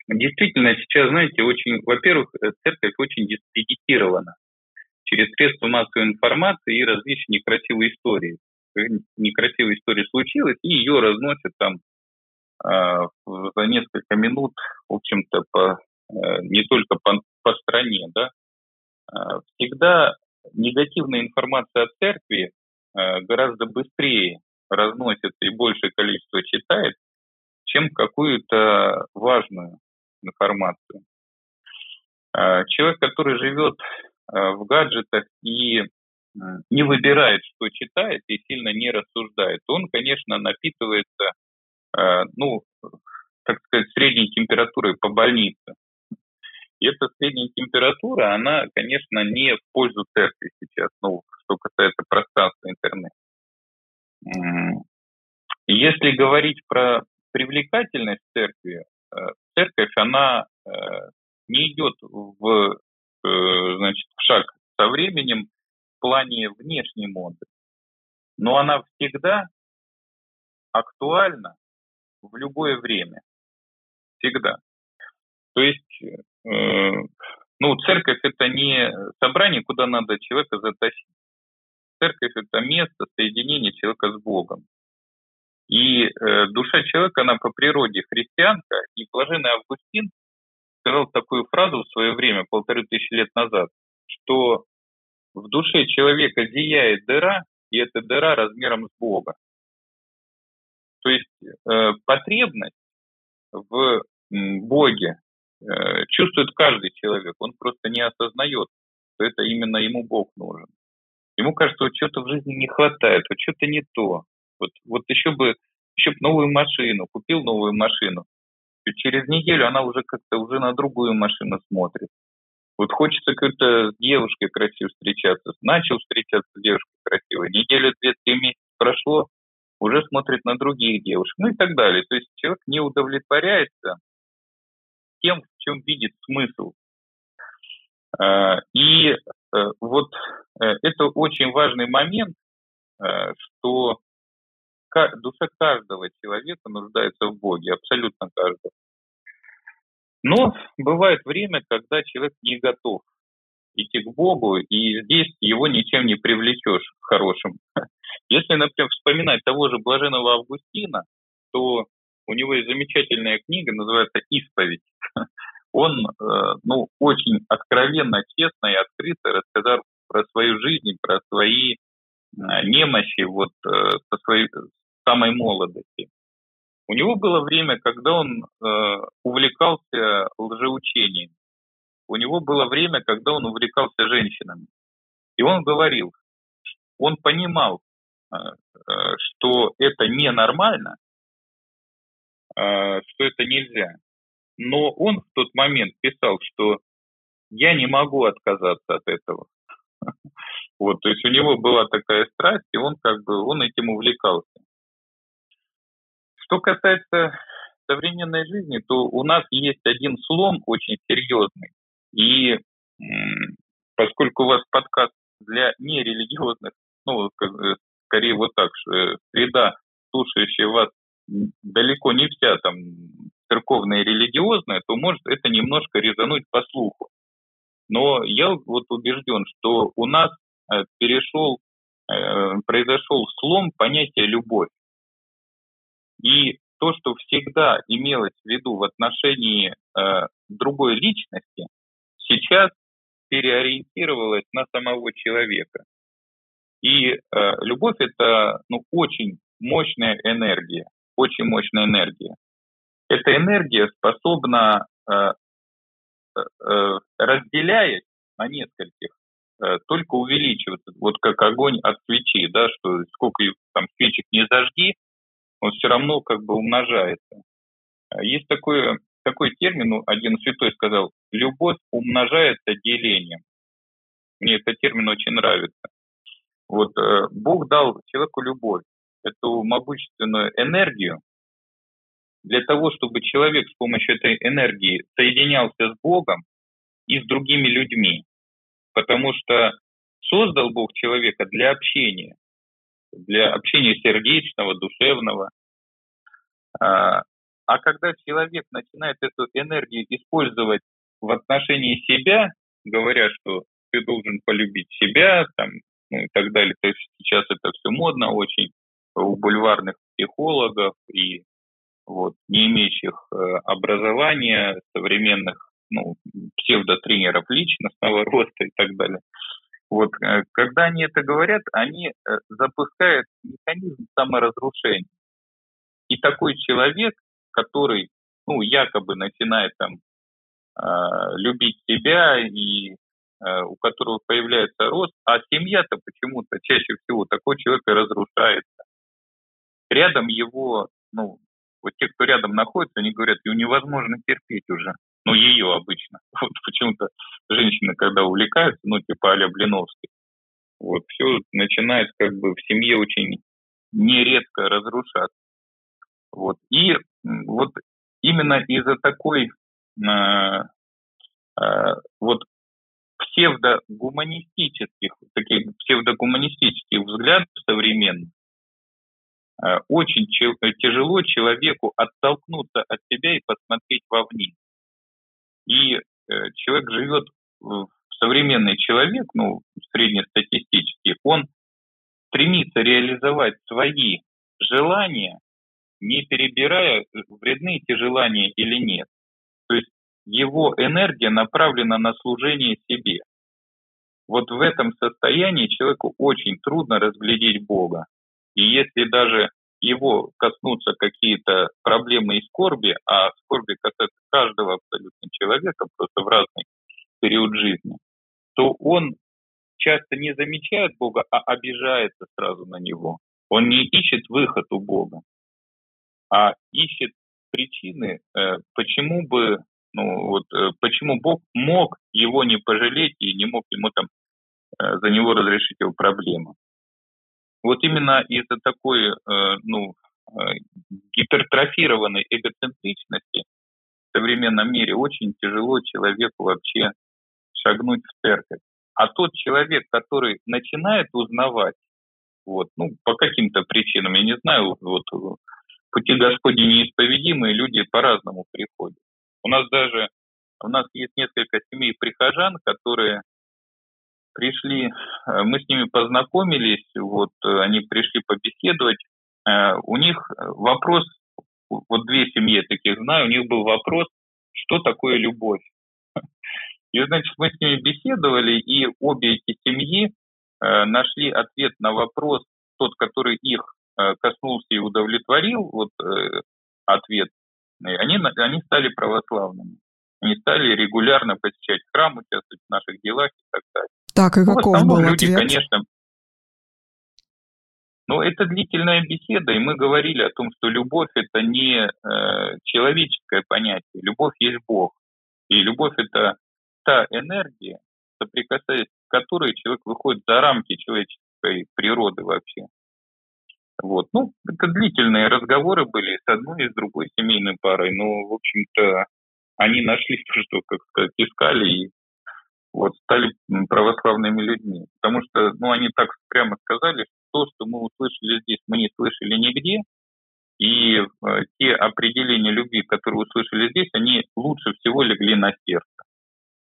действительно, сейчас, знаете, очень, во-первых, э, церковь очень дискредитирована через средства массовой информации и различные некрасивые истории. Некрасивая история случилась, и ее разносят там а, за несколько минут, в общем-то, по, э, не только по, по стране, да, всегда негативная информация о церкви э, гораздо быстрее разносится и большее количество читает, чем какую-то важную информацию. А, человек, который живет э, в гаджетах и не выбирает, что читает, и сильно не рассуждает, он, конечно, напитывается Э, ну, так сказать, средней температурой по больнице. И эта средняя температура, она, конечно, не в пользу церкви сейчас, ну, что касается пространства интернета. Если говорить про привлекательность церкви, э, церковь, она э, не идет в, значит, в шаг со временем в плане внешней моды, но она всегда актуальна в любое время. Всегда. То есть, э, ну, церковь это не собрание, куда надо человека затащить. Церковь это место соединения человека с Богом. И э, душа человека, она по природе христианка, и блаженный Августин сказал такую фразу в свое время, полторы тысячи лет назад, что в душе человека зияет дыра, и эта дыра размером с Бога. То есть э, потребность в Боге чувствует каждый человек. Он просто не осознает, что это именно ему Бог нужен. Ему кажется, вот что-то в жизни не хватает, вот что-то не то. Вот, вот еще бы еще бы новую машину, купил новую машину. И через неделю она уже как-то уже на другую машину смотрит. Вот хочется какой-то с девушкой красивой встречаться. Начал встречаться с девушкой красивой. Неделю, две, три месяца прошло, уже смотрит на других девушек, ну и так далее. То есть человек не удовлетворяется тем, в чем видит смысл. А, и э, вот э, это очень важный момент, э, что душа каждого человека нуждается в Боге, абсолютно каждого. Но бывает время, когда человек не готов идти к Богу, и здесь его ничем не привлечешь хорошим. [LAUGHS] Если, например, вспоминать того же Блаженного Августина, то у него есть замечательная книга, называется «Исповедь». [LAUGHS] Он, э, ну, очень откровенно, честно и открыто рассказал про свою жизнь, про свои э, немощи вот э, со своей самой молодости. У него было время, когда он увлекался лжеучением. У него было время, когда он увлекался женщинами. И он говорил, он понимал, что это ненормально, что это нельзя. Но он в тот момент писал, что я не могу отказаться от этого. [LAUGHS] Вот, то есть у него была такая страсть, и он как бы, он этим увлекался. Что касается современной жизни, то у нас есть один слом очень серьезный. И поскольку у вас подкаст для нерелигиозных, ну, скорее вот так, э, среда, слушающая вас далеко не вся там церковная и религиозная, то может это немножко резануть по слуху. Но я вот убежден, что у нас э, перешел, э, произошел слом понятия любовь. И то, что всегда имелось в виду в отношении э, другой личности, сейчас переориентировалось на самого человека. И э, любовь это ну, очень мощная энергия, очень мощная энергия. Эта энергия способна, э, э, э разделяясь на нескольких, только увеличиваться. Вот как огонь от свечи, да, что сколько там свечек не зажги, он все равно как бы умножается. Есть такой, такой термин, ну, один святой сказал, любовь умножается делением. Мне этот термин очень нравится. Вот Бог дал человеку любовь, эту могущественную энергию, для того, чтобы человек с помощью этой энергии соединялся с Богом и с другими людьми. Потому что создал Бог человека для общения для общения сердечного, душевного. А, а когда человек начинает эту энергию использовать в отношении себя, говоря, что ты должен полюбить себя, там, ну и так далее, то есть сейчас это все модно очень у бульварных психологов и вот, не имеющих э, образования, современных ну, псевдотренеров личностного [LAUGHS] роста и так далее. Вот, э, когда они это говорят, они э, запускают механизм саморазрушения. И такой человек, который, ну, якобы начинает там любить себя и у которого появляется рост, а семья-то почему-то чаще всего такой человек и разрушается. Рядом его, ну, вот те, кто рядом находится, они говорят, его невозможно терпеть уже ну, ее обычно. [LAUGHS] Вот почему-то женщины, когда увлекаются, ну, типа а-ля Блиновский, вот, все начинает как бы в семье очень нередко разрушаться. Вот. И вот именно из-за такой э, э, вот псевдогуманистических, таких псевдогуманистических взглядов современных, очень тяжело человеку оттолкнуться от себя и посмотреть вовне. И э, человек живет, современный человек, ну, среднестатистический, он стремится реализовать свои желания, не перебирая, вредны эти желания или нет. То есть его энергия направлена на служение себе. Вот в этом состоянии человеку очень трудно разглядеть Бога. И если даже его коснутся какие-то проблемы и скорби, а скорби касаются каждого абсолютно человека, просто в разный период жизни, то он часто не замечает Бога, а обижается сразу на Него. Он не ищет выход у Бога, а ищет причины, э, почему бы, ну вот, э, почему Бог мог его не пожалеть и не мог ему там э, за него разрешить его проблему. Вот именно из-за такой э, ну, э, гипертрофированной эгоцентричности в современном мире очень тяжело человеку вообще шагнуть в церковь. А тот человек, который начинает узнавать, вот, ну, по каким-то причинам, я не знаю, вот, пути Господи неисповедимые, люди по-разному приходят. У нас даже, у нас есть несколько семей прихожан, которые пришли, э, мы с ними познакомились, вот э, они пришли побеседовать. Э, у них вопрос, вот две семьи таких знаю, у них был вопрос, что такое любовь. [LAUGHS] И, значит, мы с ними беседовали, и обе эти семьи нашли ответ на вопрос, тот, который их коснулся и удовлетворил, вот ответ, они, они стали православными. Они стали регулярно посещать храм, участвовать в наших делах и так далее. Так, и ну, каков был люди, ответ? конечно, Но это длительная беседа, и мы говорили о том, что любовь это не э, человеческое понятие, любовь есть Бог. И любовь это та энергия, соприкасаясь с которой человек выходит за рамки человеческой природы вообще. Вот. Ну, это длительные разговоры были с одной и с другой семейной парой, но, в общем-то, они нашли то, [LAUGHS] что, как сказать, искали, и вот стали православными людьми. Потому что, ну, они так прямо сказали, что то, что мы услышали здесь, мы не слышали нигде, и э, те определения любви, которые услышали здесь, они лучше всего легли на сердце.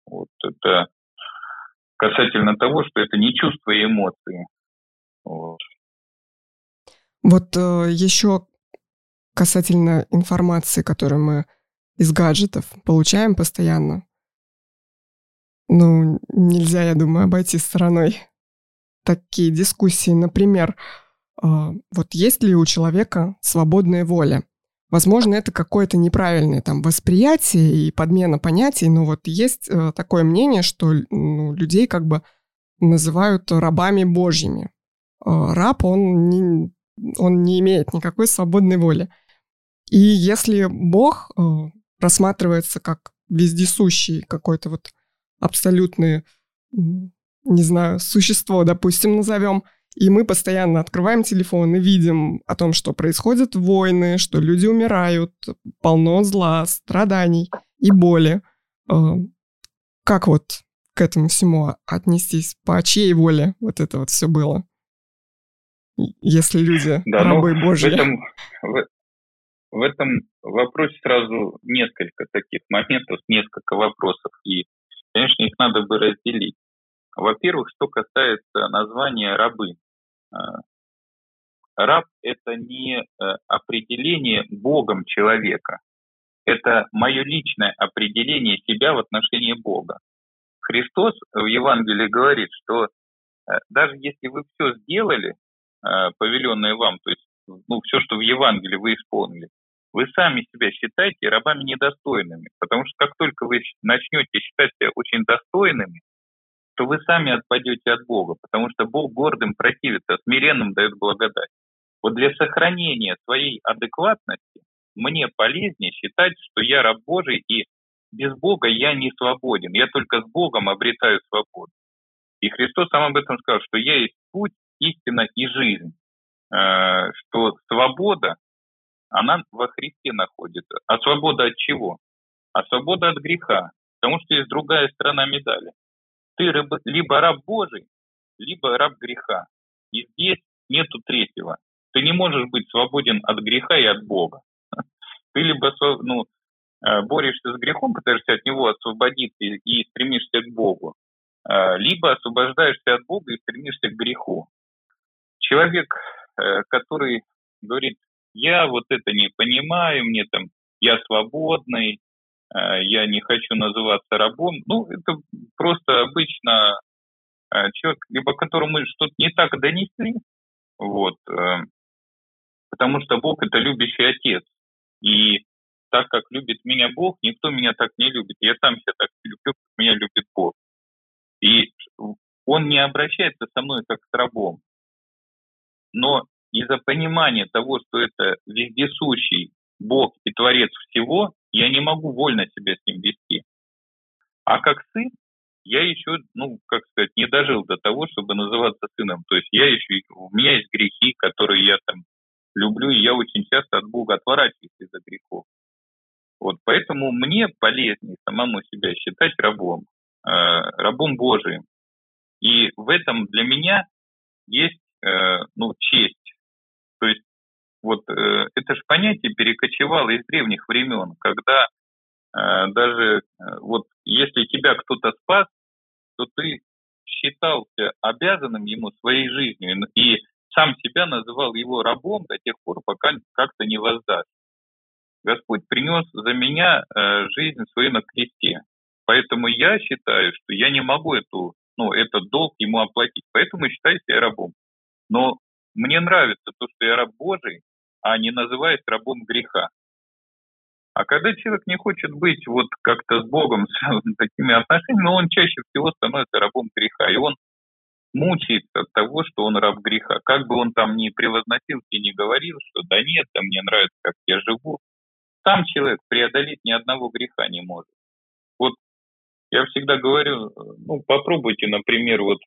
Вот это касательно того, что это не чувства и эмоции. Вот, вот э, еще касательно информации, которую мы из гаджетов получаем постоянно. Ну, нельзя, я думаю, обойти стороной такие дискуссии. Например, э, вот есть ли у человека свободная воля? Возможно, это какое-то неправильное там восприятие и подмена понятий, но вот есть э, такое мнение, что ну, людей как бы называют рабами божьими. Э, раб, он не, он не имеет никакой свободной воли. И если Бог э, рассматривается как вездесущий какой-то вот абсолютный, не знаю, существо, допустим, назовем, и мы постоянно открываем телефон и видим о том, что происходят войны, что люди умирают, полно зла, страданий и боли. Э, как вот к этому всему отнестись? По чьей воле вот это вот все было? Если люди [LAUGHS] да, ну, рабы ну, Божьи. В этом, в, в этом вопросе сразу несколько таких моментов, несколько вопросов. И, конечно, их надо бы разделить. Во-первых, что касается названия рабы. А, раб – это не э, определение Богом человека. Это мое личное определение себя в отношении Бога. Христос в Евангелии говорит, что э, даже если вы все сделали, э, повеленное вам, то есть ну, все, что в Евангелии вы исполнили, вы сами себя считаете рабами недостойными. Потому что как только вы начнете считать себя очень достойными, то вы сами отпадете от Бога, потому что Бог гордым противится, смиренным дает благодать. Вот для сохранения своей адекватности мне полезнее считать, что я раб Божий, и без Бога я не свободен. Я только с Богом обретаю свободу. И Христос сам об этом сказал, что я есть путь, истина и жизнь. Э, что свобода, она во Христе находится. А свобода от чего? А свобода от греха. Потому что есть другая сторона медали. Ты либо раб Божий, либо раб греха. И здесь нету третьего. Ты не можешь быть свободен от греха и от Бога. [LAUGHS] Ты либо ну, э, борешься с грехом, пытаешься от него освободиться и, и стремишься к Богу, э, либо освобождаешься от Бога и стремишься к греху. Человек, э, который говорит, я вот это не понимаю, мне там, я свободный, Э, я не хочу называться рабом. Ну, это просто обычно э, человек, либо которому что-то не так донесли, вот, э, потому что Бог это любящий отец. И так как любит меня Бог, никто меня так не любит. Я сам себя так люблю, как меня любит Бог. И он не обращается со мной как с рабом. Но из-за понимания того, что это вездесущий Бог и Творец всего, я не могу вольно себя с ним вести. А как сын, я еще, ну, как сказать, не дожил до того, чтобы называться сыном. То есть я еще, у меня есть грехи, которые я там люблю, и я очень часто от Бога отворачиваюсь из-за грехов. Вот, поэтому мне полезнее самому себя считать рабом, э, рабом Божиим. И в этом для меня есть, э, ну, честь. То есть вот э, это же понятие перекочевало из древних времен, когда э, даже э, вот если тебя кто-то спас, то ты считался обязанным ему своей жизнью и сам себя называл его рабом до тех пор, пока как-то не воздашь. Господь принес за меня э, жизнь свою на кресте. Поэтому я считаю, что я не могу эту, ну, этот долг ему оплатить. Поэтому считаю себя рабом. Но мне нравится то, что я раб Божий, а не называет рабом греха. А когда человек не хочет быть вот как-то с Богом [LAUGHS] с такими отношениями, он чаще всего становится рабом греха. И он мучается от того, что он раб греха. Как бы он там ни превозносился и не говорил, что да нет, да мне нравится, как я живу, сам человек преодолеть ни одного греха не может. Вот я всегда говорю, ну попробуйте, например, вот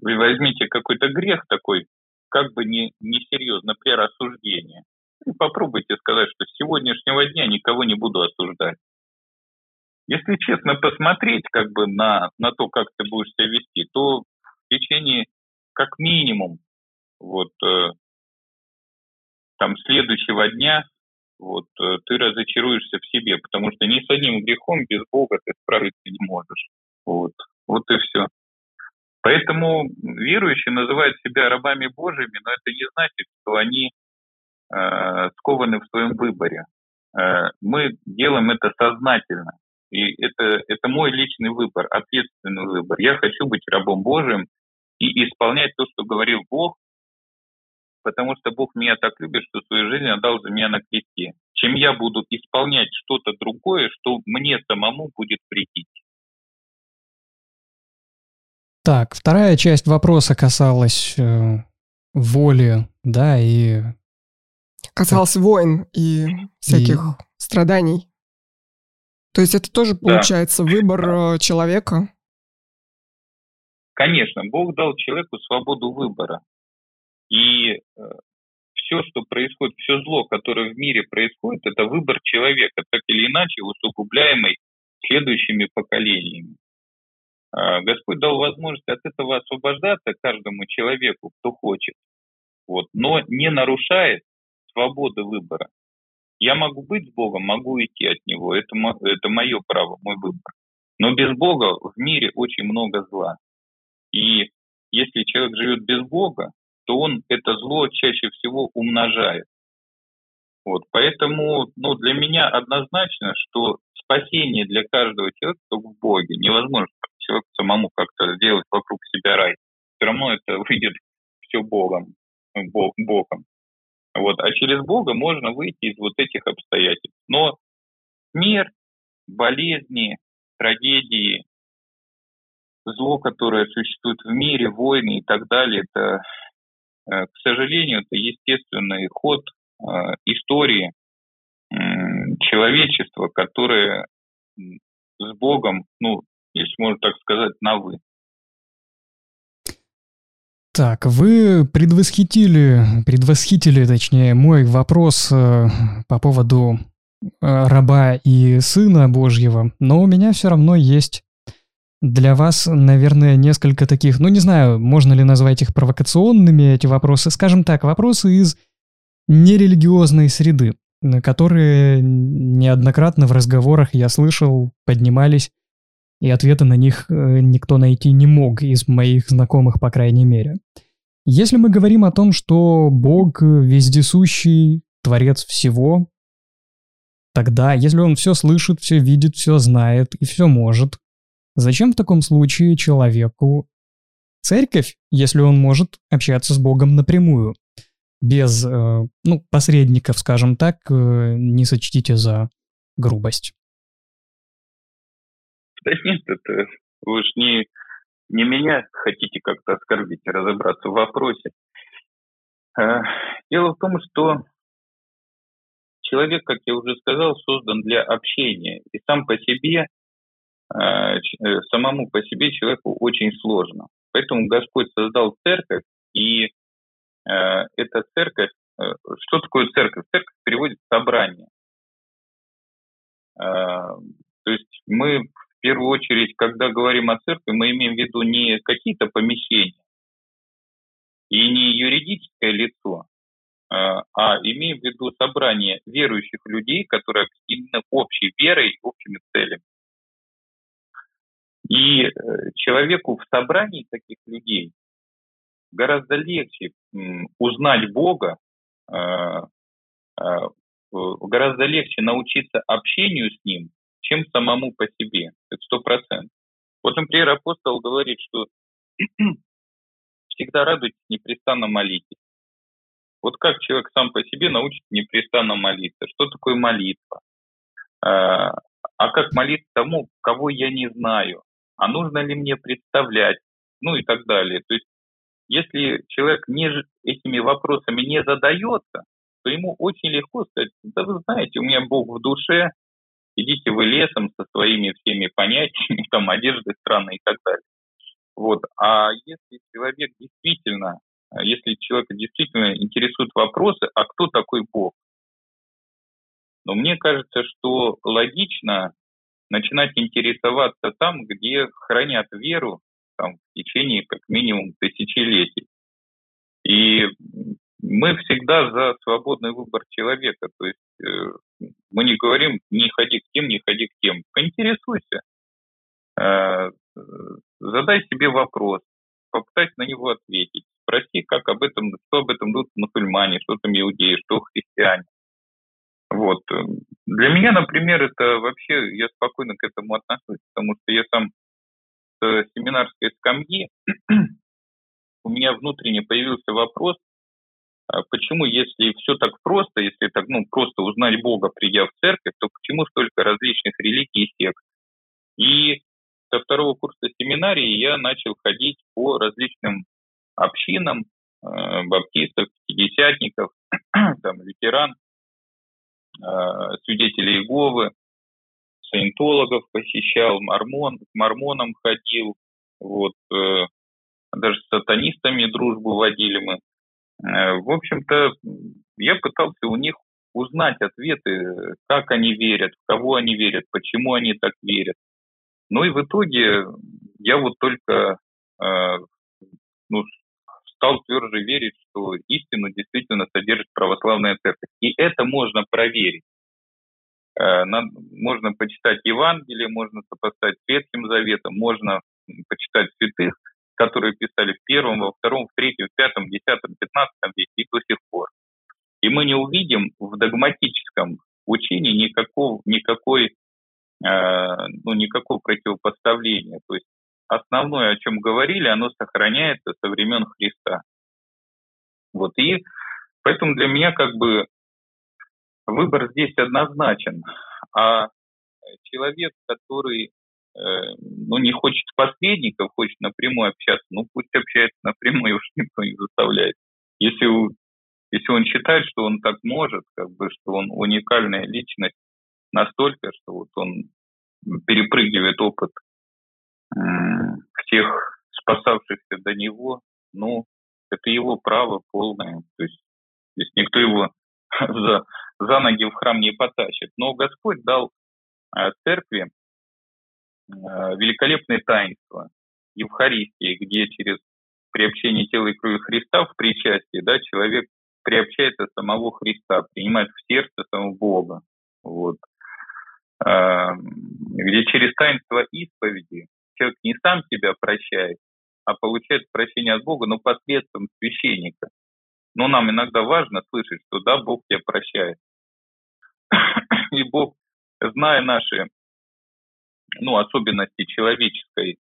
вы возьмите какой-то грех такой, как бы не, не серьезно, например, осуждение. И попробуйте сказать, что с сегодняшнего дня никого не буду осуждать. Если честно посмотреть как бы на, на то, как ты будешь себя вести, то в течение как минимум вот э, там следующего дня вот э, ты разочаруешься в себе, потому что ни с одним грехом без Бога ты справиться не можешь. Вот, вот и все. Поэтому верующие называют себя рабами Божьими, но это не значит, что они э, скованы в своем выборе. Э, мы делаем это сознательно. И это, это мой личный выбор, ответственный выбор. Я хочу быть рабом Божьим и исполнять то, что говорил Бог, потому что Бог меня так любит, что свою жизнь отдал за меня на кресте. Чем я буду исполнять что-то другое, что мне самому будет претить. Так, вторая часть вопроса касалась э, воли, да, и... Касалась так. войн и всяких и... страданий. То есть это тоже получается да. выбор э, человека? Конечно, Бог дал человеку свободу выбора. И э, все, что происходит, все зло, которое в мире происходит, это выбор человека, так или иначе усугубляемый следующими поколениями. Э, Господь дал возможность от этого освобождаться каждому человеку, кто хочет, вот, но не нарушает свободы выбора. Я могу быть с Богом, могу идти от Него. Это, это мое право, мой выбор. Но без Бога в мире очень много зла. И если человек живет без Бога, то он это зло чаще всего умножает. Вот, поэтому ну, для меня однозначно, что спасение для каждого человека только в Боге. Невозможно человеку самому как-то сделать вокруг себя рай. Все равно это выйдет все Богом, Бог, Богом. Вот. А через Бога можно выйти из вот этих обстоятельств. Но смерть, болезни, трагедии, зло, которое существует в мире, войны и так далее, это, э, к сожалению, это естественный ход э, истории человечества, которое с Богом, ну, если можно так сказать, на «вы». Так, вы предвосхитили, предвосхитили, точнее, мой вопрос э, по поводу э, раба и сына Божьего, но у меня все равно есть для вас, наверное, несколько таких, ну не знаю, можно ли назвать их провокационными, эти вопросы, скажем так, вопросы из нерелигиозной среды, которые неоднократно в разговорах я слышал, поднимались и ответа на них э, никто найти не мог из моих знакомых, по крайней мере. Если мы говорим о том, что Бог вездесущий, творец всего, тогда, если он все слышит, все видит, все знает и все может, зачем в таком случае человеку церковь, если он может общаться с Богом напрямую, без, э, ну, посредников, скажем так, э, не сочтите за грубость. Да нет, это вы же не, не меня хотите как-то оскорбить, а разобраться в вопросе. А, дело в том, что человек, как я уже сказал, создан для общения. И сам по себе, а, э, самому по себе человеку очень сложно. Поэтому Господь создал церковь, и эта церковь, э, что такое церковь? Церковь переводит собрание. То есть мы в первую очередь, когда говорим о церкви, мы имеем в виду не какие-то помещения и не юридическое лицо, а, а имеем в виду собрание верующих людей, которые объединены общей верой общими целями. И э, человеку в собрании таких людей гораздо легче узнать Бога, а, а, гораздо легче научиться общению с Ним, чем самому по себе. Это сто процентов. Вот, например, апостол говорит, что [CLEARS THROAT] всегда радуйтесь, непрестанно молитесь. Вот как человек сам по себе научится непрестанно молиться? Что такое молитва? А, а как молиться тому, кого я не знаю? А нужно ли мне представлять ну и так далее. То есть если человек не, этими вопросами не задается, то ему очень легко сказать, да вы знаете, у меня Бог в душе, идите вы лесом со своими всеми понятиями, там, одежды странной и так далее. Вот. А если человек действительно, если человека действительно интересуют вопросы, а кто такой Бог? Но мне кажется, что логично начинать интересоваться там, где хранят веру там, в течение как минимум тысячелетий. И мы всегда за свободный выбор человека. То есть э, мы не говорим, не ходи к тем, не ходи к тем. Поинтересуйся. Э, задай себе вопрос, попытайся на него ответить. Спроси, как об этом, что об этом думают мусульмане, что там иудеи, что христиане. Вот. Для меня, например, это вообще, я спокойно к этому отношусь, потому что я сам с семинарской скамьи, [CLEARS THROAT] у меня внутренне появился вопрос, почему, если все так просто, если так, ну, просто узнать Бога, придя в церковь, то почему столько различных религий и сект? И со второго курса семинарии я начал ходить по различным общинам, э, баптистов, пятидесятников, [CLEARS THROAT] там, ветеран, э, свидетелей Иеговы, саентологов посещал, мормон, к мормонам ходил, вот, э, даже с сатанистами дружбу водили мы. Э, в общем-то, я пытался у них узнать ответы, как они верят, в кого они верят, почему они так верят. Ну и в итоге я вот только э, ну, стал тверже верить, что истину действительно содержит православная церковь. И это можно проверить. Э, можно почитать Евангелие, можно сопоставить с Ветхим Заветом, можно почитать святых, которые писали в первом, во втором, в третьем, в пятом, десятом, пятнадцатом веке и до сих пор. И мы не увидим в догматическом учении никакого, никакой, э, ну, никакого противопоставления. То есть основное, о чем говорили, оно сохраняется со времен Христа. Вот и поэтому для меня как бы выбор здесь однозначен. А человек, который ну, не хочет посредников, хочет напрямую общаться, ну пусть общается [LAUGHS] напрямую, уж никто не заставляет. Если, если он считает, что он так может, как бы, что он уникальная личность настолько, что вот он перепрыгивает опыт э, всех спасавшихся до него, ну, это его право полное. То есть, здесь никто его [LAUGHS] за, за ноги в храм не потащит. Но Господь дал э, церкви э, великолепное таинство Евхаристии, где через приобщение тела и крови Христа в причастии да, человек приобщается самого Христа, принимает в сердце самого Бога. Вот. Э, где через таинство исповеди человек не сам себя прощает, а получает прощение от Бога, но посредством священника. Но нам иногда важно слышать, что да, Бог тебя прощает. [COUGHS] И Бог, зная наши ну, особенности человеческой,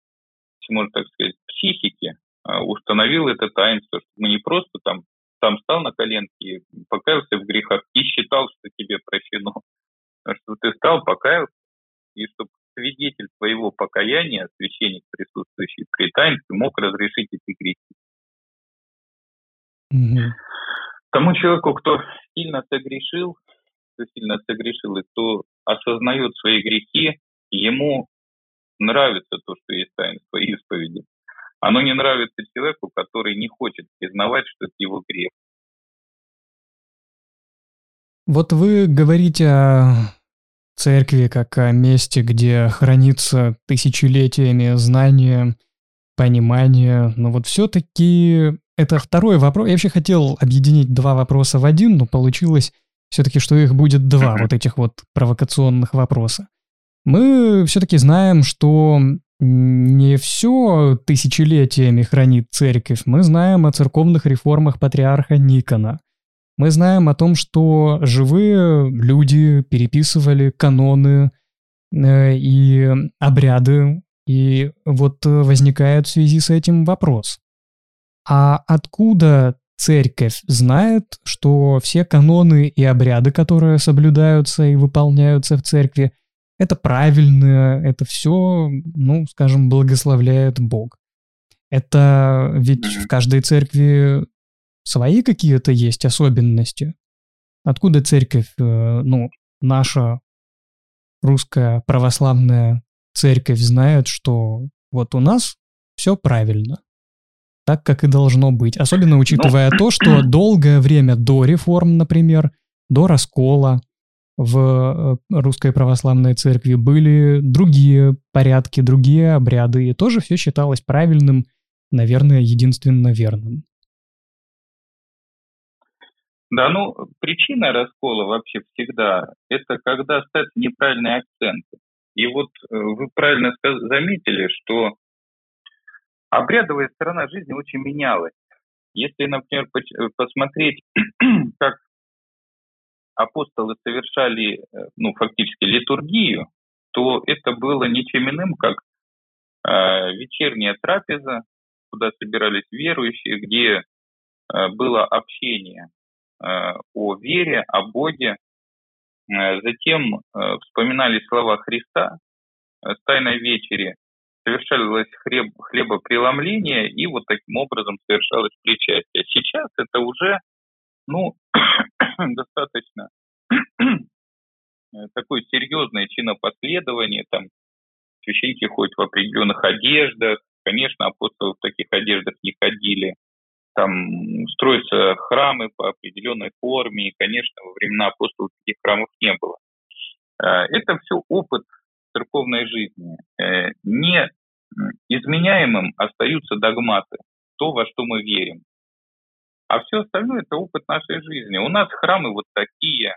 можно так сказать, психики, а, установил это таинство, что мы не просто там сам стал на коленки, покаялся в грехах и считал, что тебе прощено. А что ты стал, покаялся, и чтобы свидетель твоего покаяния, священник, присутствующий при таинстве, мог разрешить эти грехи. Угу. Тому человеку, кто сильно согрешил, кто сильно согрешил и кто осознает свои грехи, ему нравится то, что есть таинство исповеди. Оно не нравится человеку, который не хочет признавать, что это его грех. Вот вы говорите о церкви как о месте, где хранится тысячелетиями знания, понимание, но вот все-таки это второй вопрос. Я вообще хотел объединить два вопроса в один, но получилось все-таки, что их будет два вот этих вот провокационных вопроса. Мы все-таки знаем, что не все тысячелетиями хранит церковь. Мы знаем о церковных реформах патриарха Никона. Мы знаем о том, что живые люди переписывали каноны э, и обряды. И вот возникает в связи с этим вопрос. А откуда церковь знает, что все каноны и обряды, которые соблюдаются и выполняются в церкви, это правильно, это все, ну, скажем, благословляет Бог. Это ведь в каждой церкви свои какие-то есть особенности. Откуда церковь, э, ну, наша русская православная церковь знает, что вот у нас все правильно, так, как и должно быть. Особенно учитывая ну... то, что [CLEARS THROAT] долгое время до реформ, например, до раскола в э, русской православной церкви были другие порядки, другие обряды, и тоже все считалось правильным, наверное, единственно верным. Да, ну, причина раскола вообще всегда – это когда ставят неправильные акценты. И вот э, вы правильно заметили, что обрядовая сторона жизни очень менялась. Если, например, э, посмотреть, [CLEARS THROAT] как апостолы совершали, э, ну, фактически литургию, то это было ничем иным, как э, вечерняя трапеза, куда собирались верующие, где э, было общение э, о вере, о Боге. Э, затем э, вспоминали слова Христа э, с Тайной вечери, совершалось хлеб, хлебопреломление, и вот таким образом совершалось причастие. Сейчас это уже ну, [CLEARS THROAT] [CLEARS THROAT] достаточно [CLEARS THROAT] такое серьезное чинопоследование, там священники ходят в определенных одеждах, конечно, апостолы в таких одеждах не ходили, там строятся храмы по определенной форме, и, конечно, во времена апостолов таких храмов не было. Э, это все опыт церковной жизни. Э, не изменяемым остаются догматы, то, во что мы верим. А все остальное – это опыт нашей жизни. У нас храмы вот такие,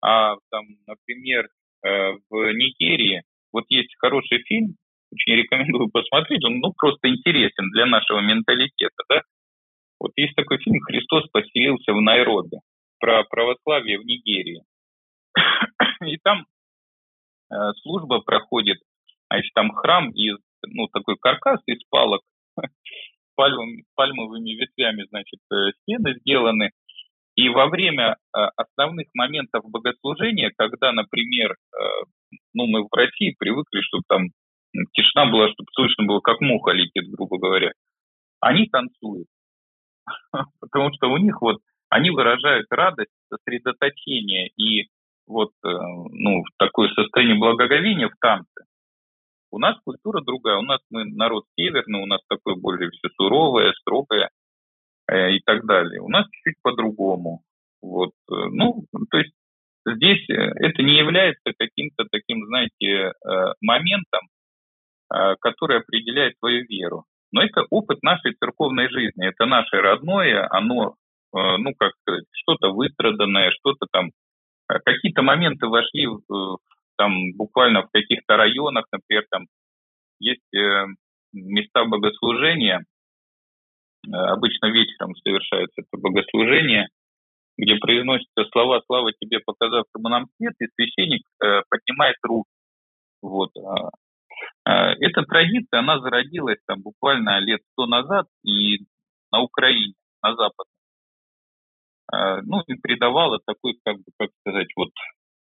а там, например, э, в Нигерии вот есть хороший фильм, очень рекомендую [LAUGHS] посмотреть, он ну, просто интересен для нашего менталитета. Да? Вот есть такой фильм «Христос поселился в Найроби» про православие в Нигерии. И там э, служба проходит, значит, там храм из, ну, такой каркас из палок, пальмовыми, пальмовыми ветвями, значит, э, стены сделаны. И во время э, основных моментов богослужения, когда, например, э, ну, мы в России привыкли, чтобы там тишина была, чтобы слышно было, как муха летит, грубо говоря, они танцуют. [LAUGHS] Потому что у них вот, они выражают радость, сосредоточение и вот, ну, такое состояние благоговения в танце. У нас культура другая, у нас мы народ северный, у нас такое более все суровое, строгое э, и так далее. У нас чуть-чуть по-другому. Вот, э, ну, то есть здесь э, это не является каким-то таким, знаете, э, моментом, который определяет твою веру. Но это опыт нашей церковной жизни, это наше родное, оно, ну, как сказать, что-то выстраданное, что-то там, какие-то моменты вошли в, там буквально в каких-то районах, например, там есть э, места богослужения, э, обычно вечером совершается это богослужение, где произносятся слова «Слава тебе, показавшему нам свет», и священник э, поднимает руки. Вот. А, а, эта традиция, она зародилась там буквально лет сто назад и на Украине, на Западе. А, ну, и придавала такой, как бы, как сказать, вот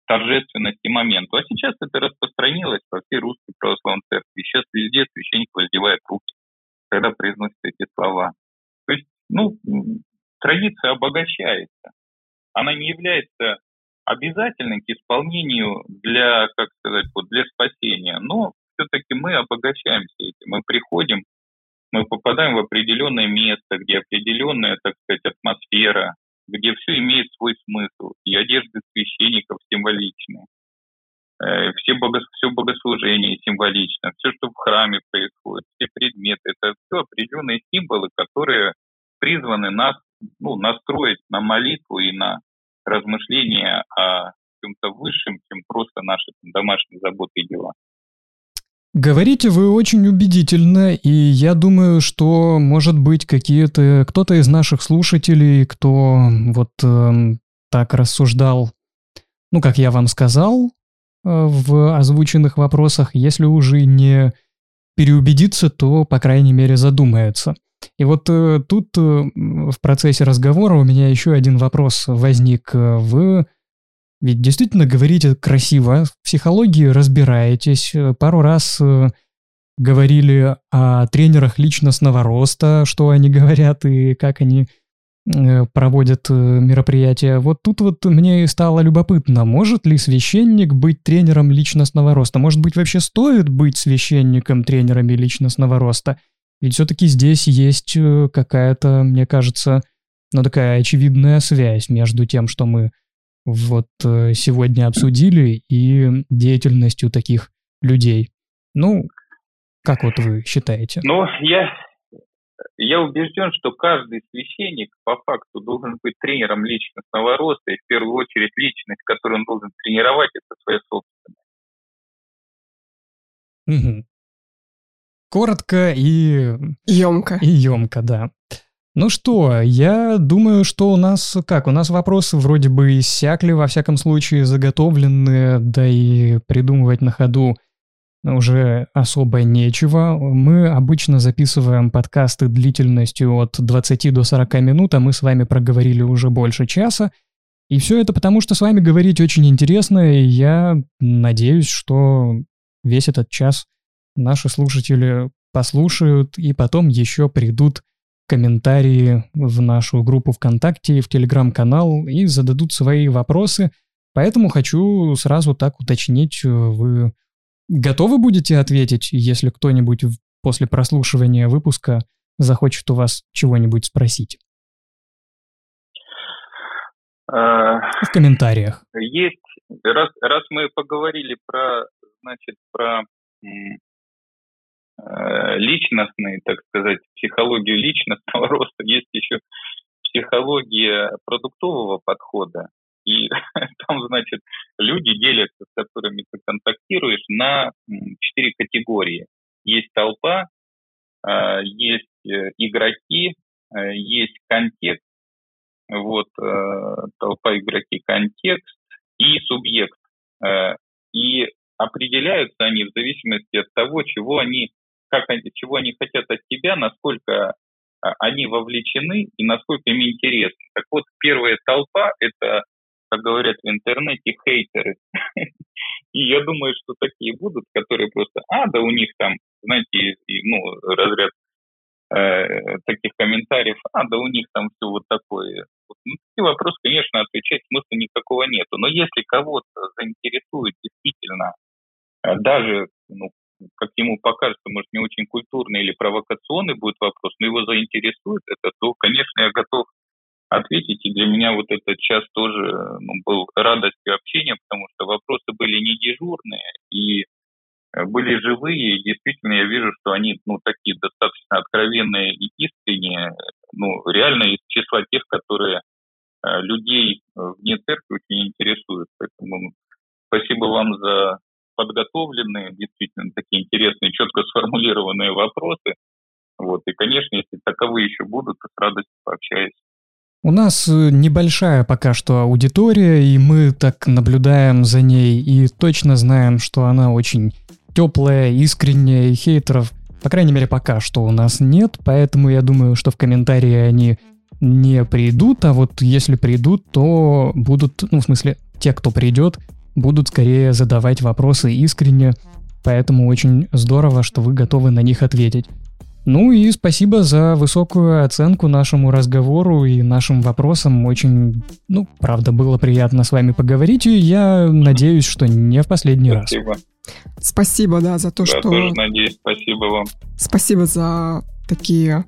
торжественности моменту. А сейчас это распространилось по всей русской православной церкви. Сейчас везде священник воздевает руки, когда произносит эти слова. То есть, ну, традиция обогащается. Она не является обязательной к исполнению для, как сказать, вот для спасения, но все-таки мы обогащаемся этим. Мы приходим, мы попадаем в определенное место, где определенная, так сказать, атмосфера, где все имеет свой смысл, и одежды священников символичны, э, все, бого, все богослужение символично, все, что в храме происходит, все предметы, это все определенные символы, которые призваны нас ну, настроить на молитву и на размышления о чем-то высшем, чем просто наши там, домашние заботы и дела. Говорите вы очень убедительно, и я думаю, что, может быть, какие-то кто-то из наших слушателей, кто вот э, так рассуждал, ну, как я вам сказал, э, в озвученных вопросах, если уже не переубедиться, то, по крайней мере, задумается. И вот э, тут э, в процессе разговора у меня еще один вопрос возник. Вы ведь действительно говорите красиво, в психологии разбираетесь, э, пару раз э, говорили о тренерах личностного роста, что они говорят и как они э, проводят мероприятия. Вот тут вот мне стало любопытно, может ли священник быть тренером личностного роста? Может быть, вообще стоит быть священником, тренерами личностного роста? Ведь все-таки здесь есть какая-то, мне кажется, ну такая очевидная связь между тем, что мы вот сегодня обсудили, и деятельностью таких людей. Ну, как вот вы считаете? Ну, я, я убежден, что каждый священник по факту должен быть тренером личностного роста, и в первую очередь личность, которую он должен тренировать, это своя собственная. Угу. Коротко и... Емко. И емко, да. Ну что, я думаю, что у нас, как, у нас вопросы вроде бы иссякли, во всяком случае, заготовленные, да и придумывать на ходу уже особо нечего. Мы обычно записываем подкасты длительностью от 20 до 40 минут, а мы с вами проговорили уже больше часа. И все это потому, что с вами говорить очень интересно, и я надеюсь, что весь этот час наши слушатели послушают и потом еще придут комментарии в нашу группу ВКонтакте, в Телеграм-канал и зададут свои вопросы. Поэтому хочу сразу так уточнить, вы Готовы будете ответить, если кто-нибудь после прослушивания выпуска захочет у вас чего-нибудь спросить? А, В комментариях. Есть, раз, раз мы поговорили про, значит, про э, личностный, так сказать, психологию личностного [LAUGHS] роста, есть еще психология продуктового подхода. И [LAUGHS] там, значит, люди делятся, с которыми ты контактируешь, на четыре категории. Есть толпа, а, есть э, игроки, э, есть контекст, вот, э, толпа, игроки, контекст и субъект. И определяются они в зависимости от того, чего они, как они, чего они хотят от тебя, насколько а, они вовлечены и насколько им интересно. Так вот, первая толпа – это как говорят в интернете, хейтеры. [LAUGHS] И я думаю, что такие будут, которые просто, а, да у них там, знаете, ну, разряд э, таких комментариев, а, да у них там все вот такое. Ну, такие вопросы, конечно, отвечать смысла никакого нету. Но если кого-то заинтересует действительно, э, даже, ну, как ему покажется, может, не очень культурный или провокационный будет вопрос, но его заинтересует это, то, конечно, я готов ответить. И для меня вот этот час тоже ну, был радостью общения, потому что вопросы были не дежурные и э, были живые. И действительно, я вижу, что они ну, такие достаточно откровенные и искренние. Ну, реально из числа тех, которые э, людей вне церкви очень интересуют. Поэтому спасибо вам за подготовленные, действительно такие интересные, четко сформулированные вопросы. Вот. И, конечно, если таковые еще будут, то с радостью пообщаюсь. У нас э, небольшая пока что аудитория, и мы так наблюдаем за ней и точно знаем, что она очень теплая, искренняя, и хейтеров, по крайней мере, пока что у нас нет, поэтому я думаю, что в комментарии они не придут, а вот если придут, то будут, ну, в смысле, те, кто придет, будут скорее задавать вопросы искренне, поэтому очень здорово, что вы готовы на них ответить. Ну и спасибо за высокую оценку нашему разговору и нашим вопросам. Очень, ну, правда, было приятно с вами поговорить, и я надеюсь, что не в последний спасибо. раз. Спасибо, да, за то, Я что... тоже надеюсь, спасибо вам. Спасибо за такие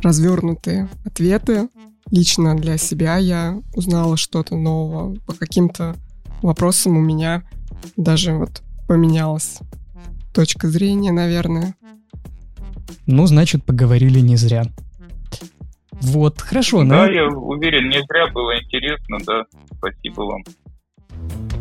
развернутые ответы. Лично для себя я узнала что-то нового. По каким-то вопросам у меня даже вот поменялась точка зрения, наверное. Ну, значит, поговорили не зря. Вот, хорошо. Да, ну... я уверен, не зря было интересно, да. Спасибо вам.